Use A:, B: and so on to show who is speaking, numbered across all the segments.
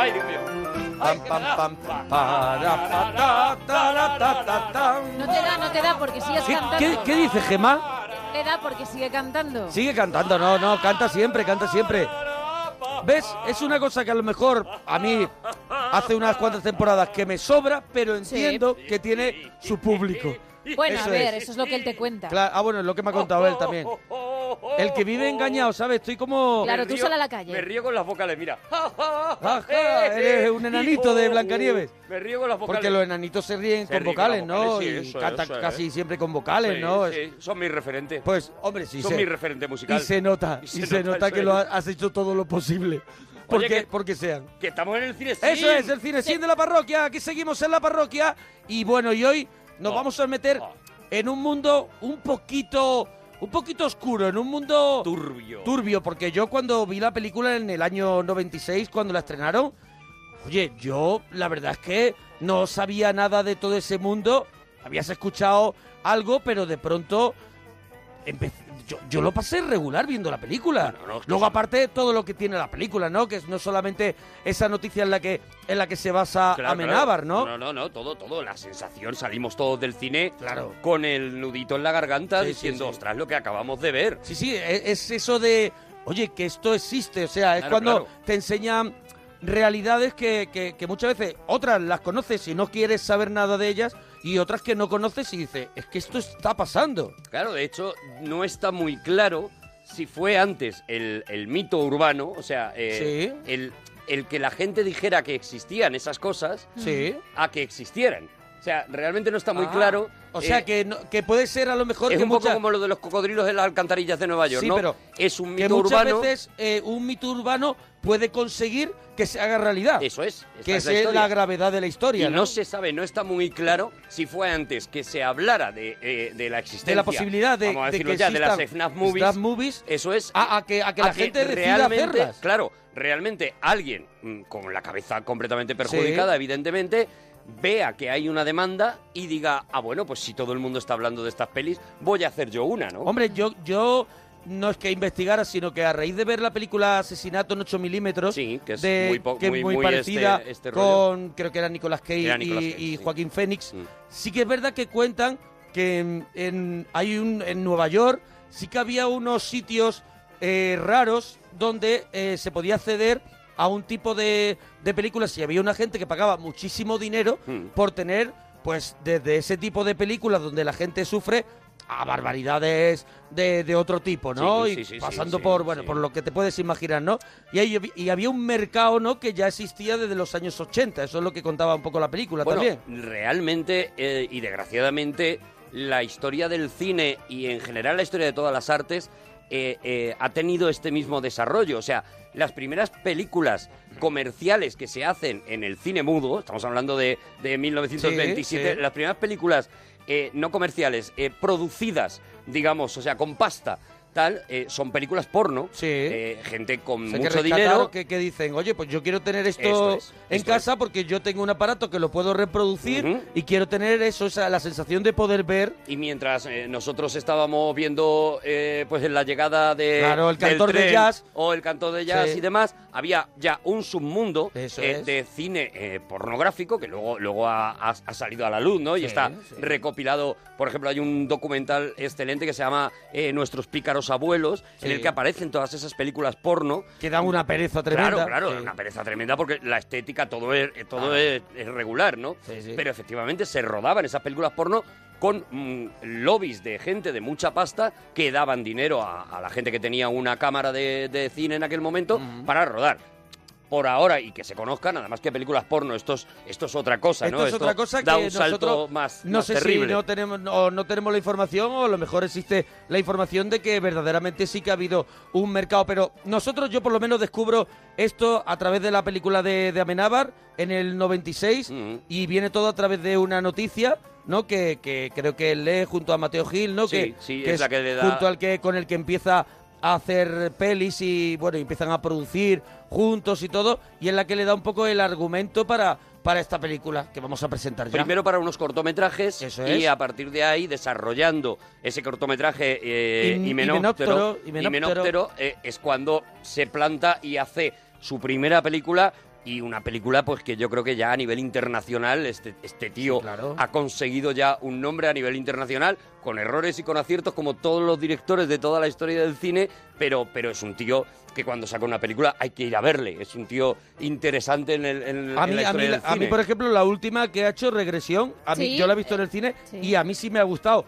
A: Ay, Dios mío.
B: Pam, pam, pam, para, pa, ta, ta, la, ta, ta, ta.
C: No te da, no te da porque sigues
B: ¿Qué,
C: cantando.
B: qué, qué dice Gemma?
C: Le da porque sigue cantando.
B: Sigue cantando, no, no, canta siempre, canta siempre. ¿Ves? Es una cosa que a lo mejor a mí hace unas cuantas temporadas que me sobra, pero entiendo que tiene su público.
C: Bueno,
B: Eso
C: a ver,
B: es.
C: eso es lo que él te cuenta.
B: Claro, ah, bueno, es lo que me ha contado él también. El que vive engañado, ¿sabes? Estoy como...
C: Claro, tú sal a la calle.
A: Me río con las vocales, mira.
B: Ajá, eres un enanito de Blancanieves.
A: Me río con las vocales.
B: Porque los enanitos se ríen
A: Se
B: con vocales, ¿no?
A: sí,
B: y
A: eso,
B: cantan
A: eso
B: casi siempre con vocales,
A: Sí,
B: ¿no?
A: Sí, son mi referente.
B: Pues, hombre, sí
A: Son
B: se-
A: mi referente musical.
B: Y se nota, y se, nota,
A: eso
B: que
A: es.
B: lo ha- has hecho todo lo posible. Porque,
A: que-
B: porque sean.
A: Que estamos en el cine
B: Eso es, el cine sin de la parroquia. Aquí seguimos en la parroquia. Y bueno, y hoy nos
A: Oh.
B: vamos a meter en un mundo un poquito. Un poquito oscuro, en un mundo
A: Turbio.
B: turbio, porque yo cuando vi la película en el año 96, cuando la estrenaron, oye, yo la verdad es que no sabía nada de todo ese mundo, habías escuchado algo, pero de pronto yo, yo lo pasé regular viendo la película.
A: No,
B: Luego aparte todo lo que tiene la película, ¿no? Que es no solamente esa noticia en la que en la que se basa
A: Claro,
B: Amenábar. ¿no?
A: No, no, no, todo, todo. La sensación, salimos todos del cine
B: Claro.
A: con el nudito en la garganta
B: Sí,
A: diciendo,
B: sí.
A: ostras, lo que acabamos de ver.
B: Sí, sí, e- es eso de, oye, que esto existe, o sea, es
A: Claro,
B: cuando te enseñan realidades que, que- que muchas veces otras las conoces y no quieres saber nada de ellas y otras que no conoces y dices, es que esto está pasando.
A: Claro, de hecho, no está muy claro si fue antes el, el mito urbano, o sea, eh, el, el que la gente dijera que existían esas cosas,
B: Sí.
A: a que existieran. O sea, realmente no está muy
B: Ah,
A: claro.
B: O sea,
A: eh,
B: que, que puede ser a lo mejor
A: es
B: que
A: un poco como lo de los cocodrilos en las alcantarillas de Nueva York,
B: Sí,
A: ¿no?
B: pero
A: es un
B: que
A: mito
B: muchas
A: urbano.
B: veces eh, un mito urbano puede conseguir que se haga realidad.
A: Eso es. esta
B: que
A: es la historia.
B: gravedad de la historia,
A: Y
B: ¿no?
A: no se sabe, no está muy claro si fue antes que se hablara de, eh, de la existencia.
B: de la posibilidad de,
A: vamos a
B: de
A: decirlo
B: que
A: ya, de las
B: existan
A: FNAF movies.
B: FNAF movies
A: Eso es.
B: a, a que, a que la gente decida
A: realmente,
B: hacerlas.
A: Claro, realmente alguien mm, con la cabeza completamente perjudicada, evidentemente, vea que hay una demanda y diga, ah, bueno, pues si todo el mundo está hablando de estas pelis, voy a hacer yo una, ¿no?
B: Hombre, yo, yo no es que investigara, sino que a raíz de ver la película Asesinato en 8 milímetros,
A: Sí, que es
B: de-
A: muy po-
B: que es
A: muy-
B: muy
A: muy
B: parecida
A: este- este
B: con, creo que era Nicolas Cage,
A: Era
B: y,
A: Nicolas Cage,
B: y
A: sí.
B: Joaquín Phoenix,
A: Mm.
B: sí que es verdad que cuentan que en, en- hay un en Nueva York sí que había unos sitios eh, raros donde eh, se podía acceder a un tipo de, de películas y había una gente que pagaba muchísimo dinero
A: Mm.
B: por tener pues desde ese tipo de películas donde la gente sufre a barbaridades de, de otro tipo, ¿no?
A: Sí,
B: y
A: sí, sí, sí,
B: pasando por bueno por lo que te puedes imaginar, ¿no? Y, ahí- y había un mercado, ¿no? Que ya existía desde los años 80, eso es lo que contaba un poco la película
A: Bueno,
B: también.
A: realmente eh, y desgraciadamente la historia del cine y en general la historia de todas las artes eh, eh, ha tenido este mismo desarrollo. O sea, las primeras películas comerciales que se hacen en el cine mudo, estamos hablando de, de 1927,
B: Sí, sí.
A: las primeras películas eh, no comerciales, producidas, digamos, o sea, con pasta, tal, eh, son películas porno.
B: Sí.
A: eh, gente con
B: O sea,
A: mucho dinero.
B: Que, que dicen, oye, pues yo quiero tener esto,
A: Esto es,
B: en
A: esto
B: casa porque yo tengo un aparato que lo puedo reproducir y quiero tener eso, esa, la sensación de poder ver.
A: Y mientras eh, nosotros estábamos viendo pues en la llegada de
B: Claro, el cantor de jazz.
A: o el cantor de jazz
B: Sí.
A: y demás, había ya un submundo de cine pornográfico que luego luego ha, ha- ha salido a la luz, ¿no? Y
B: Sí,
A: está recopilado. Por ejemplo, hay un documental excelente que se llama eh, Nuestros pícaros abuelos, en el que aparecen todas esas películas porno.
B: Que dan una pereza tremenda.
A: Claro, claro,
B: Sí.
A: una pereza tremenda porque la estética todo es eh, todo es, es regular, ¿no?
B: Sí.
A: Pero efectivamente se rodaban esas películas porno con mm, lobbies de gente de mucha pasta que daban dinero a, a la gente que tenía una cámara de, de cine en aquel momento para rodar. Por ahora, y que se conozcan, nada más que películas porno, esto es, esto es otra cosa,
B: Esto
A: ¿no?
B: es otra cosa
A: da
B: que
A: un salto
B: nosotros
A: más,
B: no
A: más
B: sé
A: terrible.
B: si no tenemos o no tenemos la información o a lo mejor existe la información de que verdaderamente sí que ha habido un mercado pero nosotros yo por lo menos descubro esto a través de la película de, de Amenábar en el 96
A: Mm.
B: y viene todo a través de una noticia ¿no? Que, que creo que lee junto a Mateo Gil, ¿no?
A: Sí,
B: que,
A: sí,
B: que
A: es la que le da-
B: junto al que con el que empieza a hacer pelis y bueno, empiezan a producir juntos y todo, y es la que le da un poco el argumento para, para esta película que vamos a presentar ya.
A: Primero para unos cortometrajes
B: Eso
A: y a partir de ahí desarrollando ese cortometraje eh,
B: Him-
A: Himenóptero,
B: Himenóptero, Himenóptero.
A: Himenóptero, eh, es cuando se planta y hace su primera película y una película pues que yo creo que ya a nivel internacional este, este tío
B: claro.
A: ha conseguido ya un nombre a nivel internacional con errores y con aciertos como todos los directores de toda la historia del cine, pero, pero es un tío que cuando saca una película hay que ir a verle, es un tío interesante en, el, en,
B: A
A: en
B: mí,
A: la
B: a, mí,
A: del
B: a mí,
A: cine.
B: por ejemplo, la última que ha hecho, Regresión, a mí,
C: Sí,
B: yo la he visto en el cine
C: sí.
B: y a mí sí me ha gustado.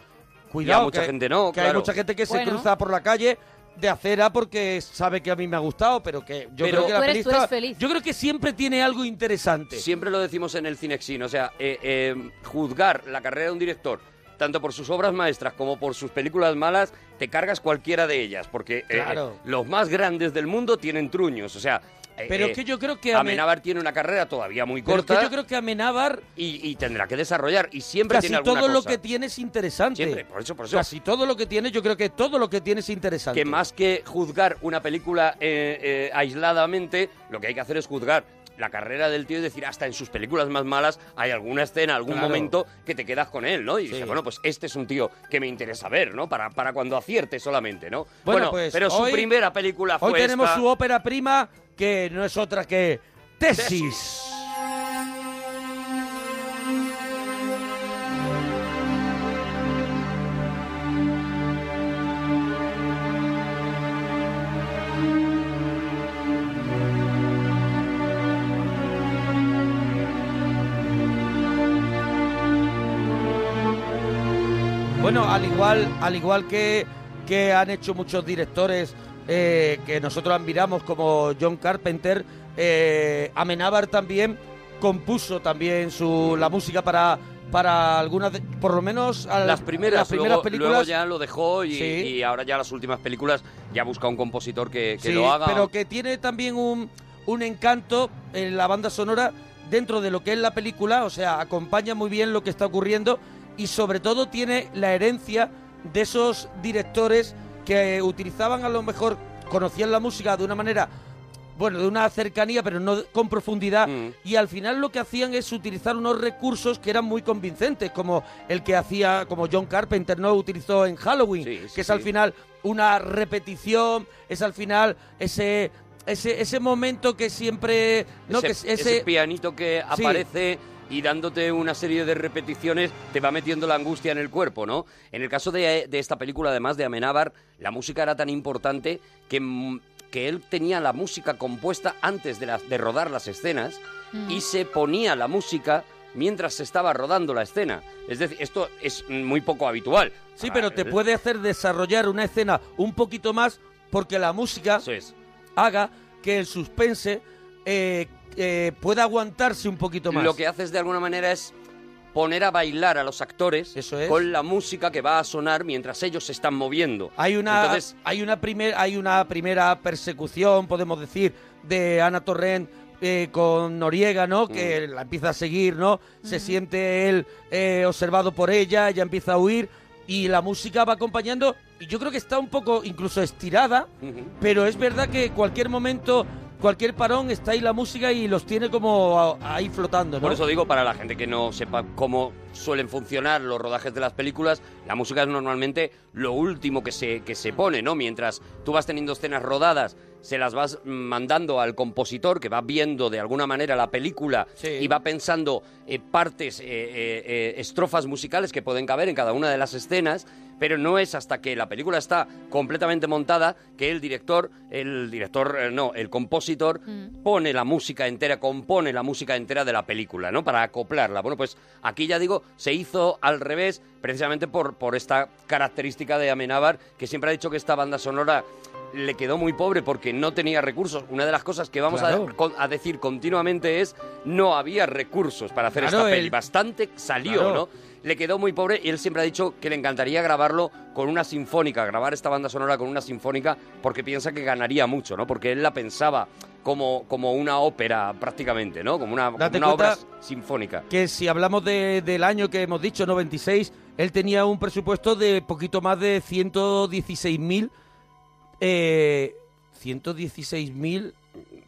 B: Cuidado,
A: mucha
B: que,
A: gente no,
B: que hay mucha gente que se cruza por la calle de acera porque sabe que a mí me ha gustado, pero que yo
A: Pero-
B: creo que la
C: Tú eres-
B: peli
C: tú eres
B: está-
C: feliz.
B: yo creo que siempre tiene algo interesante.
A: Siempre lo decimos en el Cinexin, o sea, eh, eh, juzgar la carrera de un director, tanto por sus obras maestras como por sus películas malas, te cargas cualquiera de ellas, porque eh,
B: Claro.
A: los más grandes del mundo tienen truños, o sea... eh,
B: Pero
A: eh,
B: es que yo creo que Ame-
A: Amenábar tiene una carrera todavía muy
B: pero es que
A: corta
B: yo creo que Amenábar
A: y, y tendrá que desarrollar, y siempre
B: casi
A: tiene alguna
B: todo lo que tiene es interesante.
A: Siempre, por eso, por eso.
B: Casi todo lo que tiene, yo creo que todo lo que tiene es interesante.
A: que más que juzgar una película eh, eh, aisladamente, lo que hay que hacer es juzgar la carrera del tío y decir, hasta en sus películas más malas hay alguna escena, algún
B: Claro.
A: momento que te quedas con él, ¿no? Y
B: Sí.
A: dices, bueno, pues este es un tío que me interesa ver, ¿no? Para, para cuando acierte solamente, ¿no?
B: Bueno, pues
A: pero su primera película fue
B: Hoy tenemos
A: esta.
B: su ópera prima, que no es otra que Tesis. Bueno, al igual, al igual que, que han hecho muchos directores eh, que nosotros admiramos como John Carpenter, eh, Amenábar también compuso también su la música para para algunas, de- por lo menos a
A: Las primeras,
B: las primeras
A: luego,
B: películas.
A: luego ya lo dejó y,
B: Sí.
A: y ahora ya las últimas películas ya busca un compositor que, que
B: Sí,
A: lo haga.
B: pero que tiene también un, un encanto en la banda sonora dentro de lo que es la película, o sea, acompaña muy bien lo que está ocurriendo y sobre todo tiene la herencia de esos directores que utilizaban a lo mejor, conocían la música de una manera, bueno, de una cercanía, pero no con profundidad,
A: Mm.
B: y al final lo que hacían es utilizar unos recursos que eran muy convincentes, como el que hacía, como John Carpenter no utilizó en Halloween,
A: Sí, sí,
B: que es al final una repetición, es al final ese ese, ese momento que siempre no
A: ese,
B: que es-
A: ese
B: ese,
A: pianito que
B: Sí.
A: Y dándote una serie de repeticiones te va metiendo la angustia en el cuerpo, ¿no? En el caso de, de esta película, además de Amenábar, la música era tan importante que, mm, que él tenía la música compuesta antes de, las- de rodar las escenas
C: Mm.
A: y se ponía la música mientras se estaba rodando la escena. Es decir, esto es muy poco habitual.
B: sí,
A: Ah,
B: pero te
A: él-
B: puede hacer desarrollar una escena un poquito más porque la música
A: es.
B: haga que el suspense eh, eh, pueda aguantarse un poquito más.
A: Lo que haces de alguna manera es poner a bailar a los actores
B: Eso es.
A: con la música que va a sonar mientras ellos se están moviendo.
B: Hay una,
A: Entonces,
B: hay una, primer, hay una primera persecución, podemos decir, de Ana Torrent eh, con Noriega, ¿no? Que
A: Mm.
B: la empieza a seguir, ¿no? Se siente él eh, observado por ella, ella empieza a huir y la música va acompañando. Y yo creo que está un poco incluso estirada, pero es verdad que cualquier momento, cualquier parón, está ahí la música y los tiene como ahí flotando, ¿no?
A: Por eso digo, para la gente que no sepa cómo suelen funcionar los rodajes de las películas, la música es normalmente lo último que se, que se pone, ¿no? Mientras tú vas teniendo escenas rodadas, se las vas mandando al compositor que va viendo de alguna manera la película
B: Sí.
A: y va pensando eh, partes, eh, eh, eh, estrofas musicales que pueden caber en cada una de las escenas, pero no es hasta que la película está completamente montada que el director, el director, eh, no, el compositor
C: Mm.
A: pone la música entera, compone la música entera de la película, ¿no? Para acoplarla. Bueno, pues aquí ya digo, se hizo al revés, precisamente por, por esta característica de Amenábar, que siempre ha dicho que esta banda sonora le quedó muy pobre porque no tenía recursos. Una de las cosas que vamos a,
B: Claro.
A: con- a decir continuamente es no había recursos para hacer
B: Claro,
A: esta peli.
B: el-
A: Bastante salió,
B: Claro.
A: ¿no? Le quedó muy pobre y él siempre ha dicho que le encantaría grabarlo con una sinfónica, grabar esta banda sonora con una sinfónica porque piensa que ganaría mucho, ¿no? Porque él la pensaba como, como una ópera prácticamente, ¿no? Como una, como una obra sinfónica.
B: que si hablamos de- del año que hemos dicho, 96, él tenía un presupuesto de poquito más de 116.000. Eh, 116.000.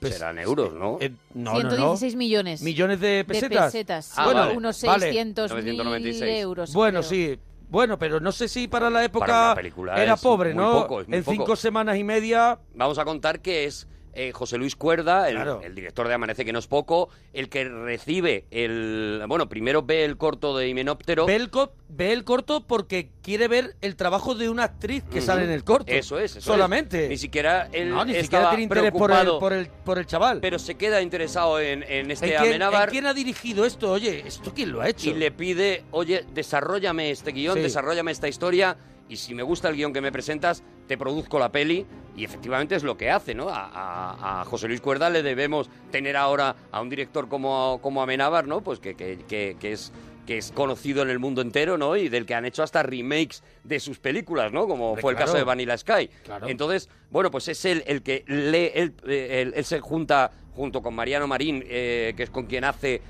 B: pues,
A: Serán euros, ¿no?
B: eh, no, no, no.
C: 116 millones
B: Millones de
C: de
B: pesetas.
C: pesetas.
A: Ah,
C: sí,
A: vale.
C: unos
B: Vale.
C: 600 mil
A: 996.
C: euros.
B: Bueno,
C: creo.
B: sí. Bueno, pero no sé si para la época
A: Para una película
B: era
A: es
B: pobre,
A: muy
B: ¿no?
A: poco, es muy
B: en
A: poco.
B: cinco semanas y media.
A: Vamos a contar que es eh, José Luis Cuerda, el,
B: Claro.
A: el director de Amanece que no es poco, el que recibe el... Bueno, primero ve el corto de Himenóptero.
B: Ve el, ve el corto porque quiere ver el trabajo de una actriz que sale en el corto.
A: Eso es, eso
B: Solamente.
A: es. Ni siquiera él
B: no, ni siquiera tiene interés por el, por, el, por el chaval.
A: pero se queda interesado en, en este
B: ¿En quién,
A: Amenábar
B: en quién ha dirigido esto? Oye, ¿esto quién lo ha hecho?
A: y le pide, oye, desarrollame este guion,
B: Sí.
A: desarrollame esta historia y si me gusta el guion que me presentas, te produzco la peli y efectivamente es lo que hace, ¿no? A, a- a José Luis Cuerda le debemos tener ahora a un director como, como Amenábar, ¿no? Pues que, que- que- que es que es conocido en el mundo entero, ¿no? Y del que han hecho hasta remakes de sus películas, ¿no? Como fue el caso de Vanilla Sky.
B: Claro.
A: Entonces, bueno, pues es él el que lee, él, eh, él- él se junta junto con Mariano Marín, eh, que es con quien hace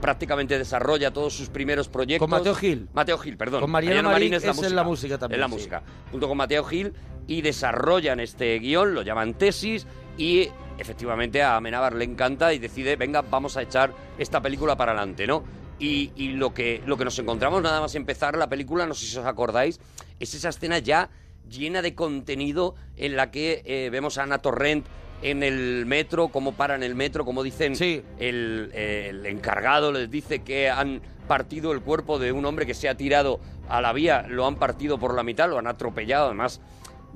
A: prácticamente desarrolla todos sus primeros proyectos.
B: Con Mateo Gil.
A: Mateo Gil, perdón.
B: Con Mariano Marín
A: es la
B: es en
A: música.
B: la música también,
A: Es la
B: sí.
A: música. Junto con Mateo Gil y desarrollan este guion, lo llaman tesis y efectivamente a Amenábar le encanta y decide, venga, vamos a echar esta película para adelante, ¿no? Y, y lo, que, lo que nos encontramos nada más empezar la película, no sé si os acordáis, es esa escena ya llena de contenido en la que eh, vemos a Ana Torrent en el metro, cómo paran el metro, como dicen
B: Sí.
A: el, el encargado les dice que han partido el cuerpo de un hombre que se ha tirado a la vía, lo han partido por la mitad, lo han atropellado, además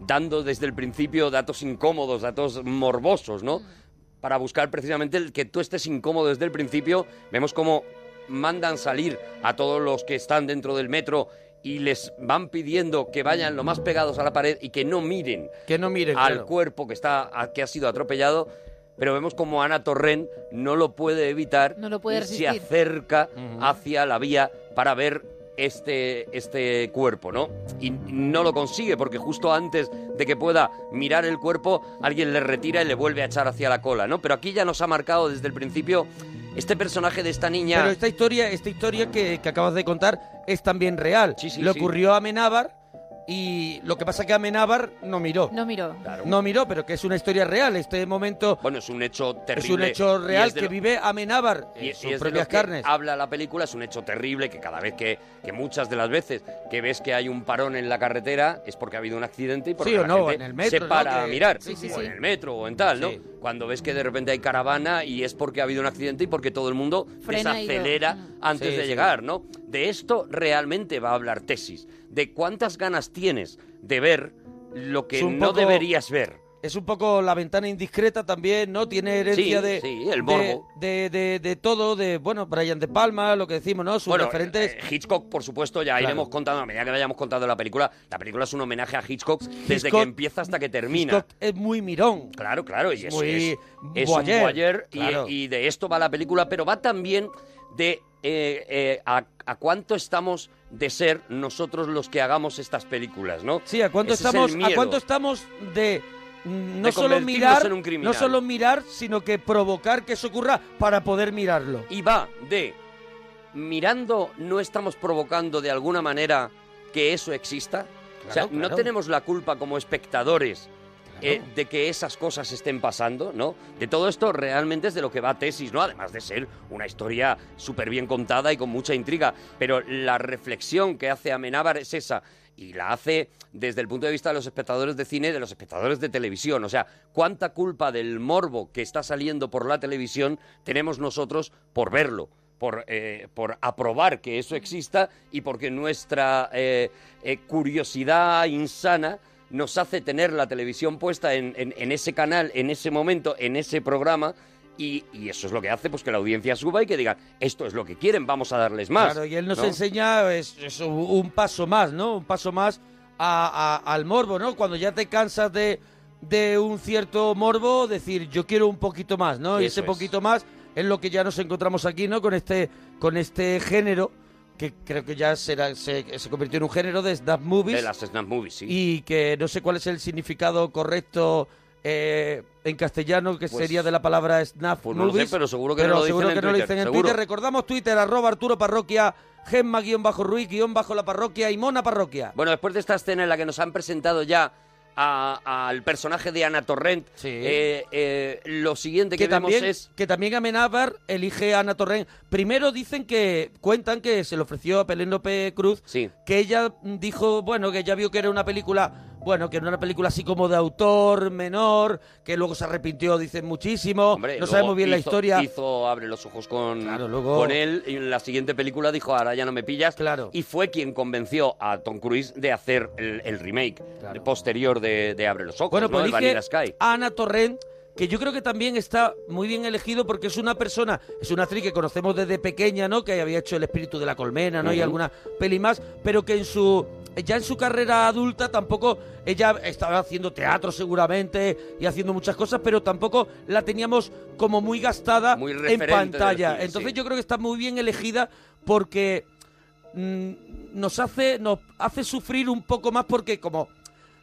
A: dando desde el principio datos incómodos, datos morbosos, ¿no? Para buscar precisamente el que tú estés incómodo desde el principio, vemos cómo mandan salir a todos los que están dentro del metro y les van pidiendo que vayan lo más pegados a la pared y que no miren
B: Que no miren,
A: al
B: claro.
A: cuerpo que está a- que ha sido atropellado, pero vemos como Ana Torrent no lo puede evitar
C: No lo puede
A: y se acerca hacia la vía para ver este, este cuerpo, ¿no? Y no lo consigue porque justo antes de que pueda mirar el cuerpo, alguien le retira y le vuelve a echar hacia la cola, ¿no? Pero aquí ya nos ha marcado desde el principio este personaje de esta niña.
B: Pero esta historia, esta historia que, que acabas de contar es también real.
A: Sí, sí,
B: Le
A: sí.
B: ocurrió a Amenábar y lo que pasa es que Amenábar no miró.
C: No miró.
A: Claro.
B: No miró, pero que es una historia real. Este momento
A: Bueno, es un hecho terrible.
B: es un hecho real
A: es
B: que
A: lo-
B: vive Amenábar
A: y,
B: en
A: y
B: sus
A: es de
B: propias
A: lo que
B: carnes.
A: habla la película, es un hecho terrible que cada vez que, que muchas de las veces que ves que hay un parón en la carretera es porque ha habido un accidente y porque
B: Sí o
A: la
B: no,
A: gente
B: en el metro,
A: se
B: ¿no?
A: para a mirar,
C: Sí, sí,
A: o
C: sí.
A: en el metro o en tal, ¿no?
B: Sí.
A: Cuando ves que de repente hay caravana y es porque ha habido un accidente y porque todo el mundo
C: Frena
A: desacelera
C: Mm.
A: antes
B: Sí,
A: de
B: sí.
A: llegar, ¿no? De esto realmente va a hablar tesis, de cuántas ganas tienes de ver lo que no
B: poco-
A: deberías ver.
B: Es un poco la ventana indiscreta también, ¿no? Tiene herencia
A: Sí,
B: de,
A: sí, el morbo.
B: de, de- de todo, de, bueno, Brian De Palma, lo que decimos, ¿no? Sus
A: Bueno,
B: referentes.
A: eh, Hitchcock, por supuesto, ya
B: Claro.
A: iremos contando, a medida que vayamos contando la película, la película es un homenaje a Hitchcock desde que empieza hasta que termina.
B: Hitchcock es muy mirón.
A: Claro, claro, y es,
B: Muy
A: es, es
B: voyeur,
A: un voyeur y-
B: claro.
A: y, de esto va la película, pero va también de eh, eh, a, a cuánto estamos de ser nosotros los que hagamos estas películas, ¿no?
B: Sí, ¿a cuánto
A: Ese es el
B: estamos, a cuánto estamos de no
A: De
B: solo mirar, no solo sino que provocar que eso ocurra para poder mirarlo.
A: Y va de mirando, no estamos provocando de alguna manera que eso exista. o sea,
B: Claro,
A: no tenemos la culpa como espectadores eh, de que esas cosas estén pasando, ¿no? De todo esto realmente es de lo que va tesis, ¿no? Además de ser una historia súper bien contada y con mucha intriga. Pero la reflexión que hace Amenábar es esa. Y la hace desde el punto de vista de los espectadores de cine, de los espectadores de televisión. O sea, cuánta culpa del morbo que está saliendo por la televisión tenemos nosotros por verlo por, eh, por aprobar que eso exista y porque nuestra eh, curiosidad insana nos hace tener la televisión puesta en, en- en ese canal, en ese momento, en ese programa. Y, y eso es lo que hace pues que la audiencia suba y que diga, esto es lo que quieren, vamos a darles más.
B: Claro, y él nos
A: ¿no?
B: enseña es, es un- paso más, ¿no? Un paso más a- a- al morbo, ¿no? Cuando ya te cansas de, de un cierto morbo, decir, yo quiero un poquito más, ¿no? y ese
A: es.
B: poquito más es lo que ya nos encontramos aquí, ¿no? Con este, con este género, que creo que ya será, se, se convirtió en un género de snap movies.
A: De las Snap Movies, sí.
B: Y que no sé cuál es el significado correcto eh, en castellano, que
A: Pues-
B: sería de la palabra snap
A: Pues no lo sé,
B: movies.
A: pero seguro que
B: pero
A: no lo dicen
B: seguro
A: en
B: que no lo
A: Twitter,
B: dicen en. Twitter. Recordamos Twitter, arroba Arturo Parroquia, Gemma guion bajo Ruiz guion bajo la parroquia y Mona Parroquia.
A: Bueno, después de esta escena en la que nos han presentado ya al personaje de Ana Torrent,
B: Sí.
A: eh, eh, lo siguiente que,
B: que también,
A: vemos es...
B: que también Amenábar elige a Ana Torrent. Primero dicen que, cuentan que se le ofreció a Penélope Cruz,
A: Sí.
B: que ella dijo, bueno, que ella vio que era una película bueno, que era una película así como de autor menor, que luego se arrepintió, dicen muchísimo.
A: Hombre,
B: no sabemos bien la historia.
A: Hizo Abre los ojos con,
B: Claro, luego-
A: con él y en la siguiente película dijo Ahora ya no me pillas.
B: Claro.
A: Y fue quien convenció a Tom Cruise de hacer el, el remake posterior de, de Abre los ojos,
B: Bueno,
A: ¿no?
B: pues
A: Vanilla Sky.
B: Ana Torrent, que yo creo que también está muy bien elegido porque es una persona, es una actriz que conocemos desde pequeña, ¿no? Que había hecho El espíritu de la colmena, ¿no? Y alguna peli más, pero que en su ya en su carrera adulta tampoco ella estaba haciendo teatro seguramente y haciendo muchas cosas, pero tampoco la teníamos como muy gastada
A: Muy
B: en pantalla.
A: cine,
B: Entonces
A: sí.
B: yo creo que está muy bien elegida porque mm, nos hace nos hace sufrir un poco más porque como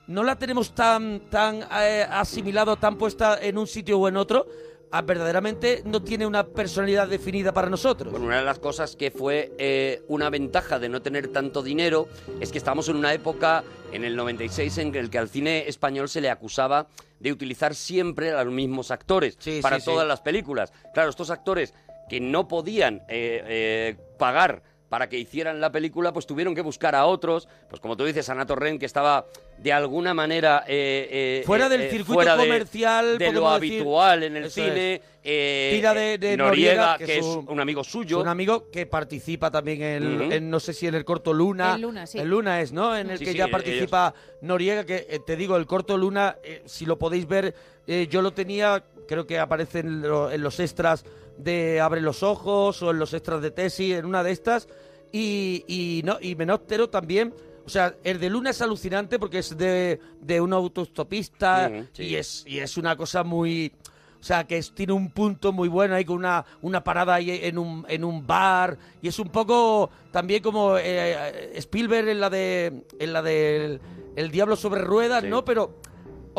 B: no la tenemos tan tan eh, asimilado, tan puesta en un sitio o en otro, ah, verdaderamente no tiene una personalidad definida para nosotros.
A: Bueno, una de las cosas que fue eh, una ventaja de no tener tanto dinero es que estamos en una época, en el 96, en el que al cine español se le acusaba de utilizar siempre a los mismos actores
B: Sí,
A: para
B: sí, sí.
A: todas las películas. Claro, estos actores que no podían eh, eh, pagar para que hicieran la película, pues tuvieron que buscar a otros, pues como tú dices, Ana Torrent, que estaba de alguna manera... eh, eh,
B: Fuera
A: eh,
B: del
A: eh,
B: circuito
A: fuera de-
B: comercial,
A: de, lo
B: podemos decir.
A: habitual en el
B: Eso
A: cine. eh,
B: Tira de, de
A: Noriega,
B: Noriega,
A: que, es un amigo
B: es
A: suyo.
B: un amigo que participa también en,
A: Ujú.
B: en, no sé si en el corto Luna.
C: En Luna, sí.
B: El Luna es, ¿no? En el
A: Sí,
B: que
A: sí,
B: ya
A: ellos-
B: participa Noriega, que eh, te digo, el corto Luna, eh, si lo podéis ver, eh, yo lo tenía, creo que aparece en, lo- en los extras de Abre los Ojos o en los extras de Tesis, en una de estas. Y, y, no, y Menóptero también. O sea, el de Luna es alucinante porque es de, de un autostopista
A: sí.
B: y, es, y es una cosa muy... O sea, que es- tiene un punto muy bueno ahí con una, una parada ahí en un, en un bar. Y es un poco también como eh, Spielberg en la de en la de El Diablo sobre Ruedas,
A: Sí.
B: ¿no? Pero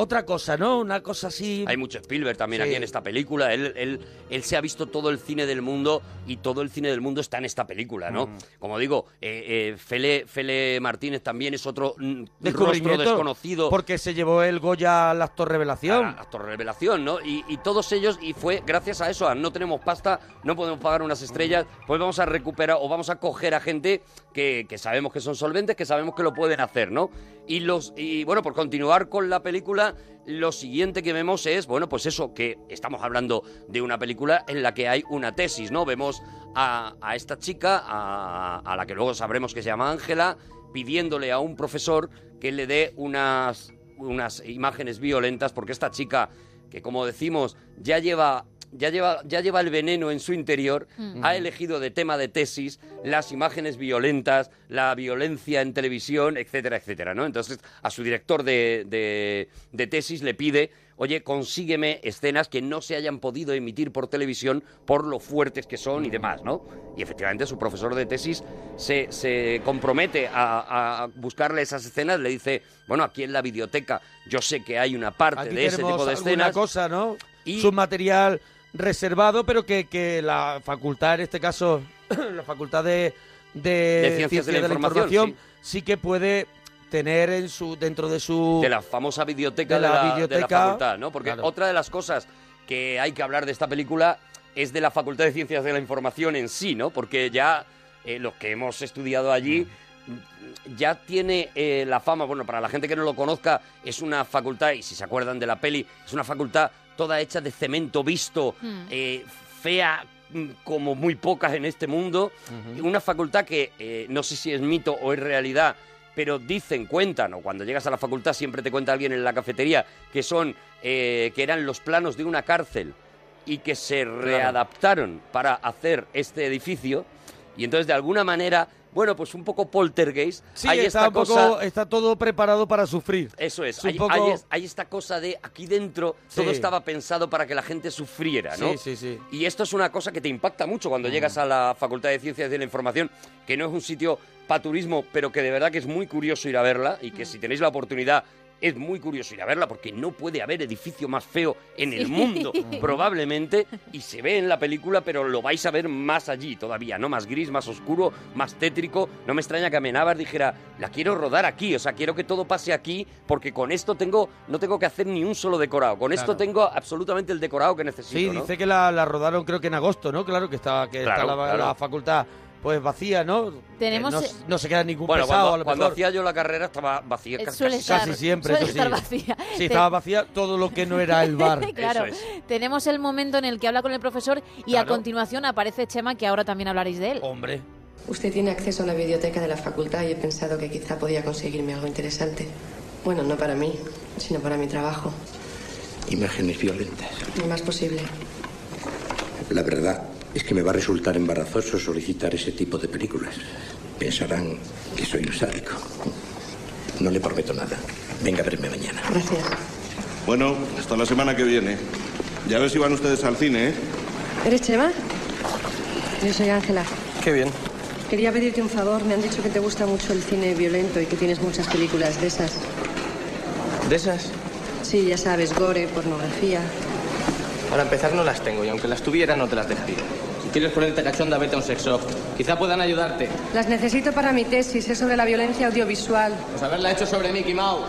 B: otra cosa, ¿no? Una cosa así...
A: Hay mucho Spielberg también
B: Sí.
A: aquí en esta película. Él, él, él se ha visto todo el cine del mundo y todo el cine del mundo está en esta película, ¿no?
B: Mm.
A: Como digo, eh, eh, Fele, Fele Martínez también es otro mm, rostro desconocido.
B: Porque se llevó el Goya al actor revelación.
A: a- actor revelación, ¿no? Y, y todos ellos, y fue gracias a eso, a no tenemos pasta, no podemos pagar unas estrellas, pues vamos a recuperar o vamos a coger a gente que, que sabemos que son solventes, que sabemos que lo pueden hacer, ¿no? Y los y bueno, por continuar con la película, lo siguiente que vemos es, bueno, pues eso, que estamos hablando de una película en la que hay una tesis, ¿no? Vemos a, esta chica, a, a la que luego sabremos que se llama Ángela, pidiéndole a un profesor que le dé unas unas imágenes violentas porque esta chica que como decimos ya lleva ya lleva ya lleva el veneno en su interior
C: Mm.
A: ha elegido de tema de tesis las imágenes violentas la violencia en televisión etcétera etcétera no entonces a su director de, de, de tesis le pide oye consígueme escenas que no se hayan podido emitir por televisión por lo fuertes que son y demás no y efectivamente su profesor de tesis se, se compromete a, a buscarle esas escenas le dice bueno aquí en la biblioteca yo sé que hay una parte
B: Aquí
A: de ese tipo de escenas
B: cosa, ¿no?
A: y-
B: Es un material reservado, pero que, que la facultad, en este caso, la facultad de, de,
A: De Ciencias de la Información,
B: sí. que puede tener en su dentro de su
A: de la famosa biblioteca
B: de la
A: la, de la
B: biblioteca,
A: facultad, ¿no? Porque
B: claro.
A: otra de las cosas que hay que hablar de esta película es de la Facultad de Ciencias de la Información en sí, ¿no? Porque ya eh, los que hemos estudiado allí mm, ya tiene eh, la fama, bueno, para la gente que no lo conozca, es una facultad, y si se acuerdan de la peli, es una facultad toda hecha de cemento visto,
C: Mm.
A: eh, fea mm, como muy pocas en este mundo, una facultad que eh, no sé si es mito o es realidad, pero dicen, cuentan, o cuando llegas a la facultad siempre te cuenta alguien en la cafetería, que son, eh, que eran los planos de una cárcel y que se readaptaron para hacer este edificio, y entonces de alguna manera, bueno, pues un poco poltergeist,
B: Sí,
A: hay
B: está,
A: esta
B: un poco-
A: cosa...
B: está todo preparado para sufrir.
A: Eso es, hay,
B: poco-
A: hay es- hay esta cosa de aquí dentro todo estaba pensado para que la gente sufriera, ¿no?
B: Sí, sí, sí.
A: Y esto es una cosa que te impacta mucho cuando llegas a la Facultad de Ciencias de la Información, que no es un sitio para turismo, pero que de verdad que es muy curioso ir a verla y que si tenéis la oportunidad es muy curioso ir a verla porque no puede haber edificio más feo en el
C: Sí.
A: mundo, probablemente, y se ve en la película, pero lo vais a ver más allí todavía, ¿no? Más gris, más oscuro, más tétrico. No me extraña que Amenábar dijera, la quiero rodar aquí, o sea, quiero que todo pase aquí porque con esto tengo, no tengo que hacer ni un solo decorado, con esto
B: Claro.
A: tengo absolutamente el decorado que necesito,
B: Sí,
A: ¿no?
B: dice que la, la rodaron creo que en agosto, ¿no? Claro que estaba que
A: Claro,
B: está la,
A: claro.
B: la facultad pues vacía, ¿no?
C: Tenemos-
B: Eh, no, no se queda ningún
A: Bueno,
B: pesado,
A: cuando,
B: a lo
A: cuando
B: mejor.
A: hacía yo la carrera estaba vacía
C: Eh,
A: casi,
C: suele
A: casi
C: estar,
B: Casi siempre,
C: suele
B: eso sí.
C: estar vacía.
B: Sí,
C: Te-
B: estaba vacía todo lo que no era el bar.
C: claro,
A: Eso
C: tenemos el momento en el que habla con el profesor y a continuación aparece Chema, que ahora también hablaréis de él.
B: Hombre,
D: Usted tiene acceso a la biblioteca de la facultad y he pensado que quizá podía conseguirme algo interesante. Bueno, no para mí, sino para mi trabajo.
E: Imágenes violentas.
D: Lo más posible.
E: La verdad es que me va a resultar embarazoso solicitar ese tipo de películas. Pensarán que soy un sádico. No le prometo nada. Venga a verme mañana.
D: Gracias.
F: Bueno, hasta la semana que viene. Ya ves si van ustedes al cine, ¿eh?
D: ¿Eres Chema? Yo soy Ángela.
G: Qué bien.
D: Quería pedirte un favor. Me han dicho que te gusta mucho el cine violento y que tienes muchas películas de esas.
G: ¿De esas?
D: Sí, ya sabes, gore, pornografía.
G: Para empezar no las tengo y aunque las tuviera no te las dejaría. Quieres ponerte cachonda, vete a un sex shop. Quizá puedan ayudarte.
D: Las necesito para mi tesis. Es sobre la violencia audiovisual.
G: Pues haberla hecho sobre Mickey Mouse.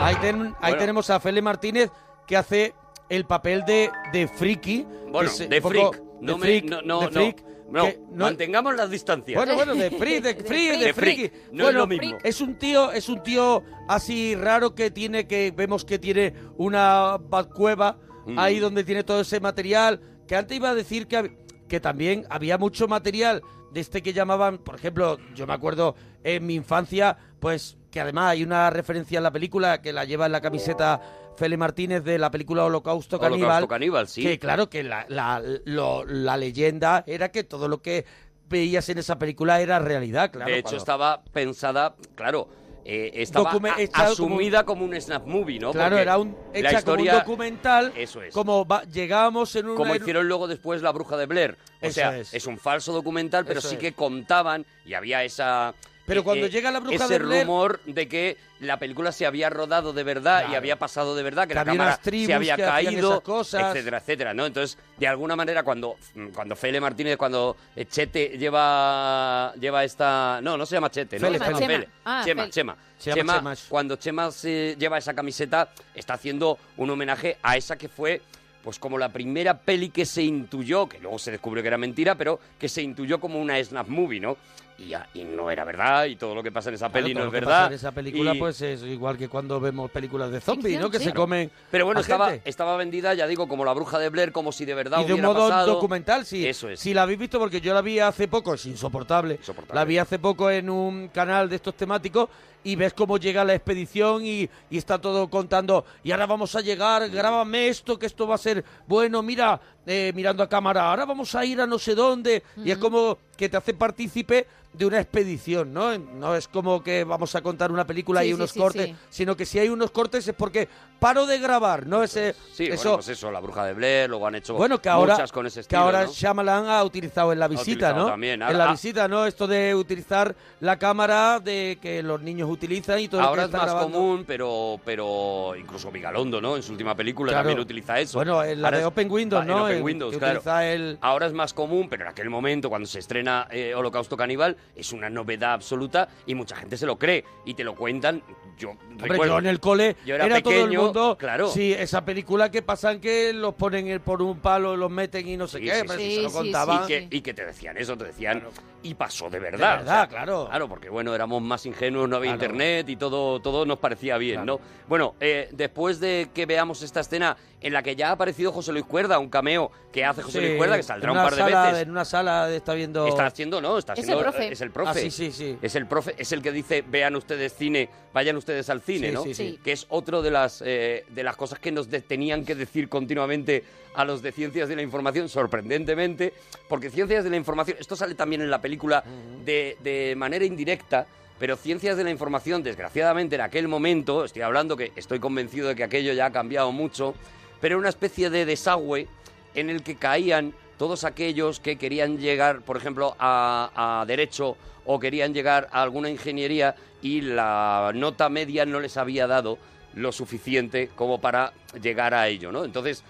B: ahí, ten- ahí
A: Bueno.
B: tenemos a Fele Martínez que hace el papel de, de friki.
A: Bueno,
B: es
A: de
B: un poco-
A: freak.
B: de
A: No, me-
B: freak,
A: no, no,
B: de
A: no.
B: freak,
A: No,
B: que no-
A: mantengamos las distancias.
B: Bueno, bueno, de free, de free, de,
A: De freak.
B: friki.
A: No es
B: bueno,
A: lo mismo.
B: es un tío, es un tío así raro que tiene que vemos que tiene una cueva
A: Mm.
B: ahí donde tiene todo ese material. Que antes iba a decir que que también había mucho material de este que llamaban, por ejemplo, yo me acuerdo en mi infancia, pues que además hay una referencia en la película que la lleva en la camiseta Fele Martínez de la película Holocausto Caníbal.
A: Holocausto Caníbal, sí.
B: Que claro que la, la, lo- la leyenda era que todo lo que veías en esa película era realidad, claro.
A: de hecho,
B: cuando-
A: estaba pensada, claro, eh, estaba
B: Docume-
A: a-
B: hecha como-
A: asumida como un snap movie, ¿no?
B: Claro,
A: Porque
B: era un,
A: la
B: hecha
A: historia,
B: como un documental.
A: Eso es.
B: Como va- llegamos en un.
A: como hicieron luego después La Bruja de Blair. O
B: Eso
A: sea,
B: es.
A: es. un falso documental, pero
B: Eso
A: sí
B: es.
A: que contaban y había esa...
B: Pero
A: eh,
B: cuando
A: eh,
B: llega La Bruja
A: ese
B: de Blair-
A: rumor de que la película se había rodado de verdad y había pasado de verdad, que,
B: Que
A: la cámara se había caído,
B: cosas.
A: etcétera, etcétera, ¿no? Entonces, de alguna manera, cuando, cuando Fele Martínez, cuando eh, Chete lleva, lleva esta... No, no se llama Chete, ¿no?
B: Fele,
A: Se llama
B: Fele.
C: Ah,
A: Chema,
C: Fele.
A: Chema.
B: Se llama
A: Chema,
B: Chema.
A: cuando Chema se lleva esa camiseta, está haciendo un homenaje a esa que fue pues como la primera peli que se intuyó, que luego se descubrió que era mentira, pero que se intuyó como una snap movie, ¿no? Y, ya- y no era verdad, y todo lo que pasa en esa
B: Claro,
A: peli
B: todo
A: no
B: lo
A: es
B: que
A: verdad.
B: pasa En esa película,
A: Y-
B: pues es igual que cuando vemos películas de zombies, ¿no? Que
C: sí.
B: se comen.
A: Pero bueno,
B: a
A: estaba,
B: gente.
A: estaba vendida, ya digo, como la bruja de Blair, como si de verdad
B: Y de un modo
A: pasado.
B: documental, sí.
A: Eso es.
B: Si la habéis visto, porque yo la vi hace poco, es insoportable.
A: Insoportable.
B: La vi hace poco en un canal de estos temáticos y ves cómo llega la expedición y, y está todo contando. Y ahora vamos a llegar, grábame esto, que esto va a ser bueno. Mira, eh, mirando a cámara, ahora vamos a ir a no sé dónde. Y es como que te hace partícipe de una expedición, ¿no? No es como que vamos a contar una película
C: Sí,
B: y
C: sí,
B: unos
C: sí,
B: cortes,
C: sí.
B: sino que si hay unos cortes es porque paro de grabar, ¿no? Ese,
A: Sí, bueno,
B: eso,
A: pues eso, la bruja de Blair, luego han hecho
B: bueno, que ahora,
A: muchas con ese
B: que
A: estilo,
B: ahora
A: ¿no?
B: Shyamalan ha utilizado en la visita, ¿no?
A: también.
B: en la
A: ah.
B: visita, ¿no? Esto de utilizar la cámara de que los niños utilizan y todo
A: Ahora
B: lo
A: es
B: que
A: más
B: grabando.
A: común, pero, pero incluso Vigalondo, ¿no? En su última película
B: Claro.
A: también utiliza eso.
B: Bueno, en la
A: Ahora
B: de
A: es-
B: Open Windows,
A: en
B: El-
A: Windows, claro.
B: el-
A: Ahora es más común, pero en aquel momento, cuando se estrena eh, Holocausto Caníbal, es una novedad absoluta y mucha gente se lo cree y te lo cuentan. Yo
B: Hombre,
A: recuerdo.
B: yo en el cole
A: yo era
B: todo el
A: pequeño,
B: mundo.
A: claro.
B: Sí, esa película que pasan que los ponen por un palo, los meten y no sé
A: Sí,
B: qué.
A: sí, sí,
B: se lo
C: sí,
B: contaban.
A: y, que, y que te decían eso, te decían, y pasó de verdad.
B: De verdad, claro.
A: Claro, porque bueno, éramos más ingenuos, no había
B: Claro.
A: internet y todo, todo nos parecía bien,
B: Claro.
A: ¿no? Bueno, eh, después de que veamos esta escena en la que ya ha aparecido José Luis Cuerda, un cameo que hace José
B: Sí,
A: Luis Cuerda, que saldrá un par de
B: sala-
A: veces.
B: En una sala está viendo.
A: Está haciendo, ¿no? Está
C: Es el
A: haciendo,
C: profe.
A: Es el profe.
B: Ah, sí, sí, sí.
A: Es el profe, es el que dice, vean ustedes cine, vayan ustedes al cine,
B: Sí,
A: ¿no?
B: sí,
C: sí.
A: Que es otro de las, eh, de las cosas que nos de- tenían que decir continuamente a los de Ciencias de la Información, sorprendentemente, porque Ciencias de la Información, esto sale también en la película de, de manera indirecta, pero Ciencias de la Información, desgraciadamente en aquel momento, estoy hablando que estoy convencido de que aquello ya ha cambiado mucho, pero era una especie de desagüe en el que caían todos aquellos que querían llegar, por ejemplo, a, a derecho o querían llegar a alguna ingeniería y la nota media no les había dado lo suficiente como para llegar a ello, ¿no? Entonces,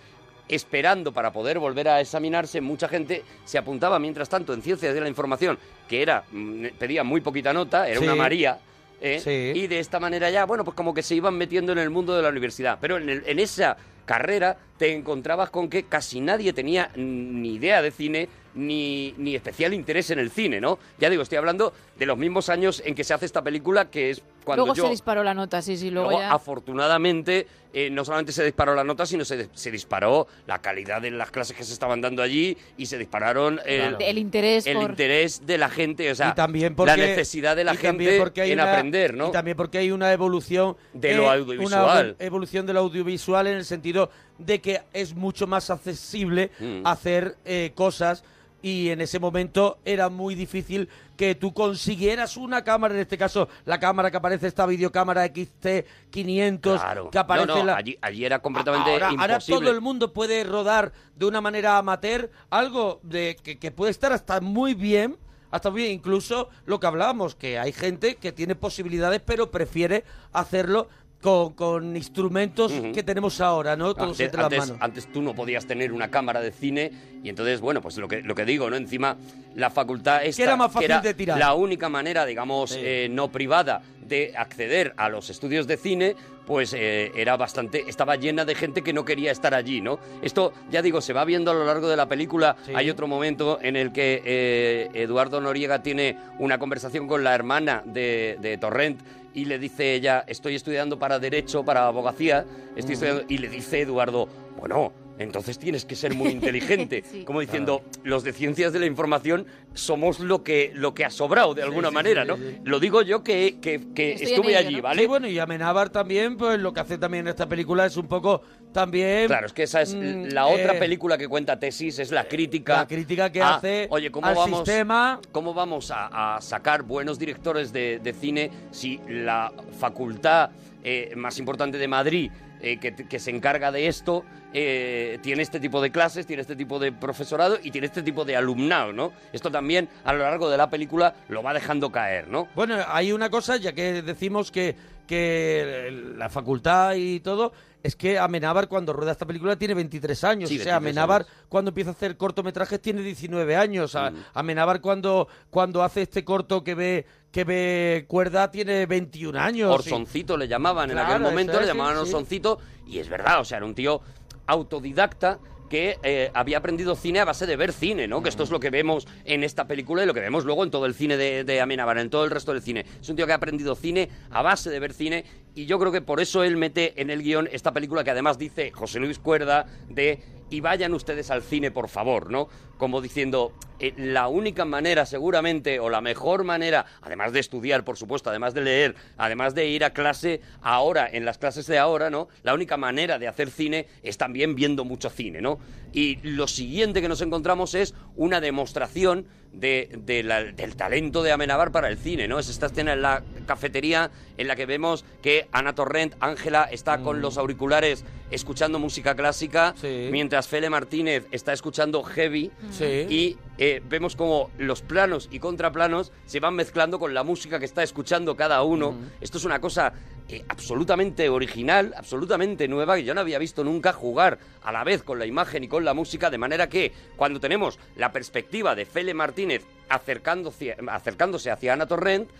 A: esperando para poder volver a examinarse, mucha gente se apuntaba mientras tanto en ciencias de la información, que era mm, pedía muy poquita nota, era
B: Sí.
A: una María, ¿eh?
B: Sí.
A: y de esta manera ya, bueno, pues como que se iban metiendo en el mundo de la universidad. Pero en, el- en esa carrera te encontrabas con que casi nadie tenía ni idea de cine ni, ni especial interés en el cine, ¿no? Ya digo, estoy hablando de los mismos años en que se hace esta película, que es cuando
C: luego
A: yo...
C: se disparó la nota, sí, sí, luego,
A: Luego,
C: ya...
A: afortunadamente, eh, no solamente se disparó la nota, sino se, se disparó la calidad de las clases que se estaban dando allí y se dispararon el,
C: El interés
A: el
C: por...
A: interés de la gente, o sea,
B: y también porque,
A: la necesidad de la gente
B: porque hay
A: en
B: una-
A: aprender, ¿no?
B: Y también porque hay una evolución
A: De lo
B: eh,
A: audiovisual.
B: Una evolución de lo audiovisual en el sentido de que es mucho más accesible
A: Mm.
B: hacer eh, cosas y en ese momento era muy difícil que tú consiguieras una cámara, en este caso la cámara que aparece, esta videocámara XT500
A: Claro.
B: que aparece
A: No, no,
B: la-
A: allí, allí era completamente
B: ahora, ahora
A: imposible.
B: todo el mundo puede rodar de una manera amateur algo de que, que puede estar hasta muy bien hasta muy bien incluso lo que hablábamos que hay gente que tiene posibilidades pero prefiere hacerlo con, con instrumentos que tenemos ahora no todos
A: Antes,
B: entre las
A: antes-
B: manos
A: antes tú no podías tener una cámara de cine y entonces, bueno, pues lo que, lo que digo, ¿no? Encima la facultad esta,
B: era más fácil
A: era
B: de tirar.
A: la única manera, digamos,
B: Sí.
A: eh, no privada de acceder a los estudios de cine, pues eh, era bastante, estaba llena de gente que no quería estar allí, ¿no? Esto, ya digo, se va viendo a lo largo de la película.
B: Sí.
A: Hay otro momento en el que eh, Eduardo Noriega tiene una conversación con la hermana de, de Torrent y le dice ella, estoy estudiando para Derecho, para Abogacía, estoy estudiando, y le dice Eduardo, bueno, entonces tienes que ser muy inteligente.
C: Sí.
A: Como diciendo, los de ciencias de la información somos lo que, lo que ha sobrado de alguna
B: sí,
A: manera,
B: sí,
A: ¿no?
B: sí, sí.
A: Lo digo yo que, que, estuve
C: ello,
A: allí,
C: ¿no?
A: ¿vale?
B: Sí, bueno, y Amenábar también, pues lo que hace también en esta película es un poco también...
A: Claro, es que esa es
B: mm,
A: la otra
B: eh,
A: película que cuenta Tesis, es la crítica.
B: La crítica que
A: a,
B: hace
A: Oye, ¿cómo
B: al
A: vamos,
B: sistema.
A: ¿cómo vamos a, a sacar buenos directores de, de cine si la facultad eh, más importante de Madrid, eh, que, se encarga de esto, eh, tiene este tipo de clases, tiene este tipo de profesorado y tiene este tipo de alumnado, ¿no? Esto también a lo largo de la película lo va dejando caer, ¿no?
B: Bueno, hay una cosa, ya que decimos que, que la facultad y todo, es que Amenábar cuando rueda esta película tiene 23 años.
A: Sí,
B: o sea,
A: 23
B: Amenábar
A: años.
B: cuando empieza a hacer cortometrajes tiene 19 años.
A: Mm.
B: Amenábar cuando, cuando hace este corto que ve que ve cuerda tiene 21 años.
A: Orsoncito le llamaban en aquel momento, le llamaban
B: sí.
A: Orsoncito, y es verdad, o sea, era un tío autodidacta que eh, había aprendido cine a base de ver cine, ¿no? Que esto es lo que vemos en esta película y lo que vemos luego en todo el cine de, de en todo el resto del cine. Es un tío que ha aprendido cine a base de ver cine y yo creo que por eso él mete en el guion esta película que además dice José Luis Cuerda de y vayan ustedes al cine, por favor, ¿no? Como diciendo, eh, la única manera seguramente, o la mejor manera, además de estudiar, por supuesto, además de leer, además de ir a clase ahora, en las clases de ahora, ¿no? La única manera de hacer cine es también viendo mucho cine, ¿no? Y lo siguiente que nos encontramos es una demostración de, de la- del talento de Amenábar para el cine, ¿no? Es esta escena en la cafetería en la que vemos que Ana Torrent, Ángela, está con los auriculares escuchando música clásica,
B: Sí.
A: mientras Fele Martínez está escuchando heavy
B: Sí.
A: y eh, vemos como los planos y contraplanos se van mezclando con la música que está escuchando cada uno. Esto es una cosa eh, absolutamente original, absolutamente nueva, que yo no había visto nunca jugar a la vez con la imagen y con la música, de manera que cuando tenemos la perspectiva de Fele Martínez acercándose, acercándose hacia Ana Torrent,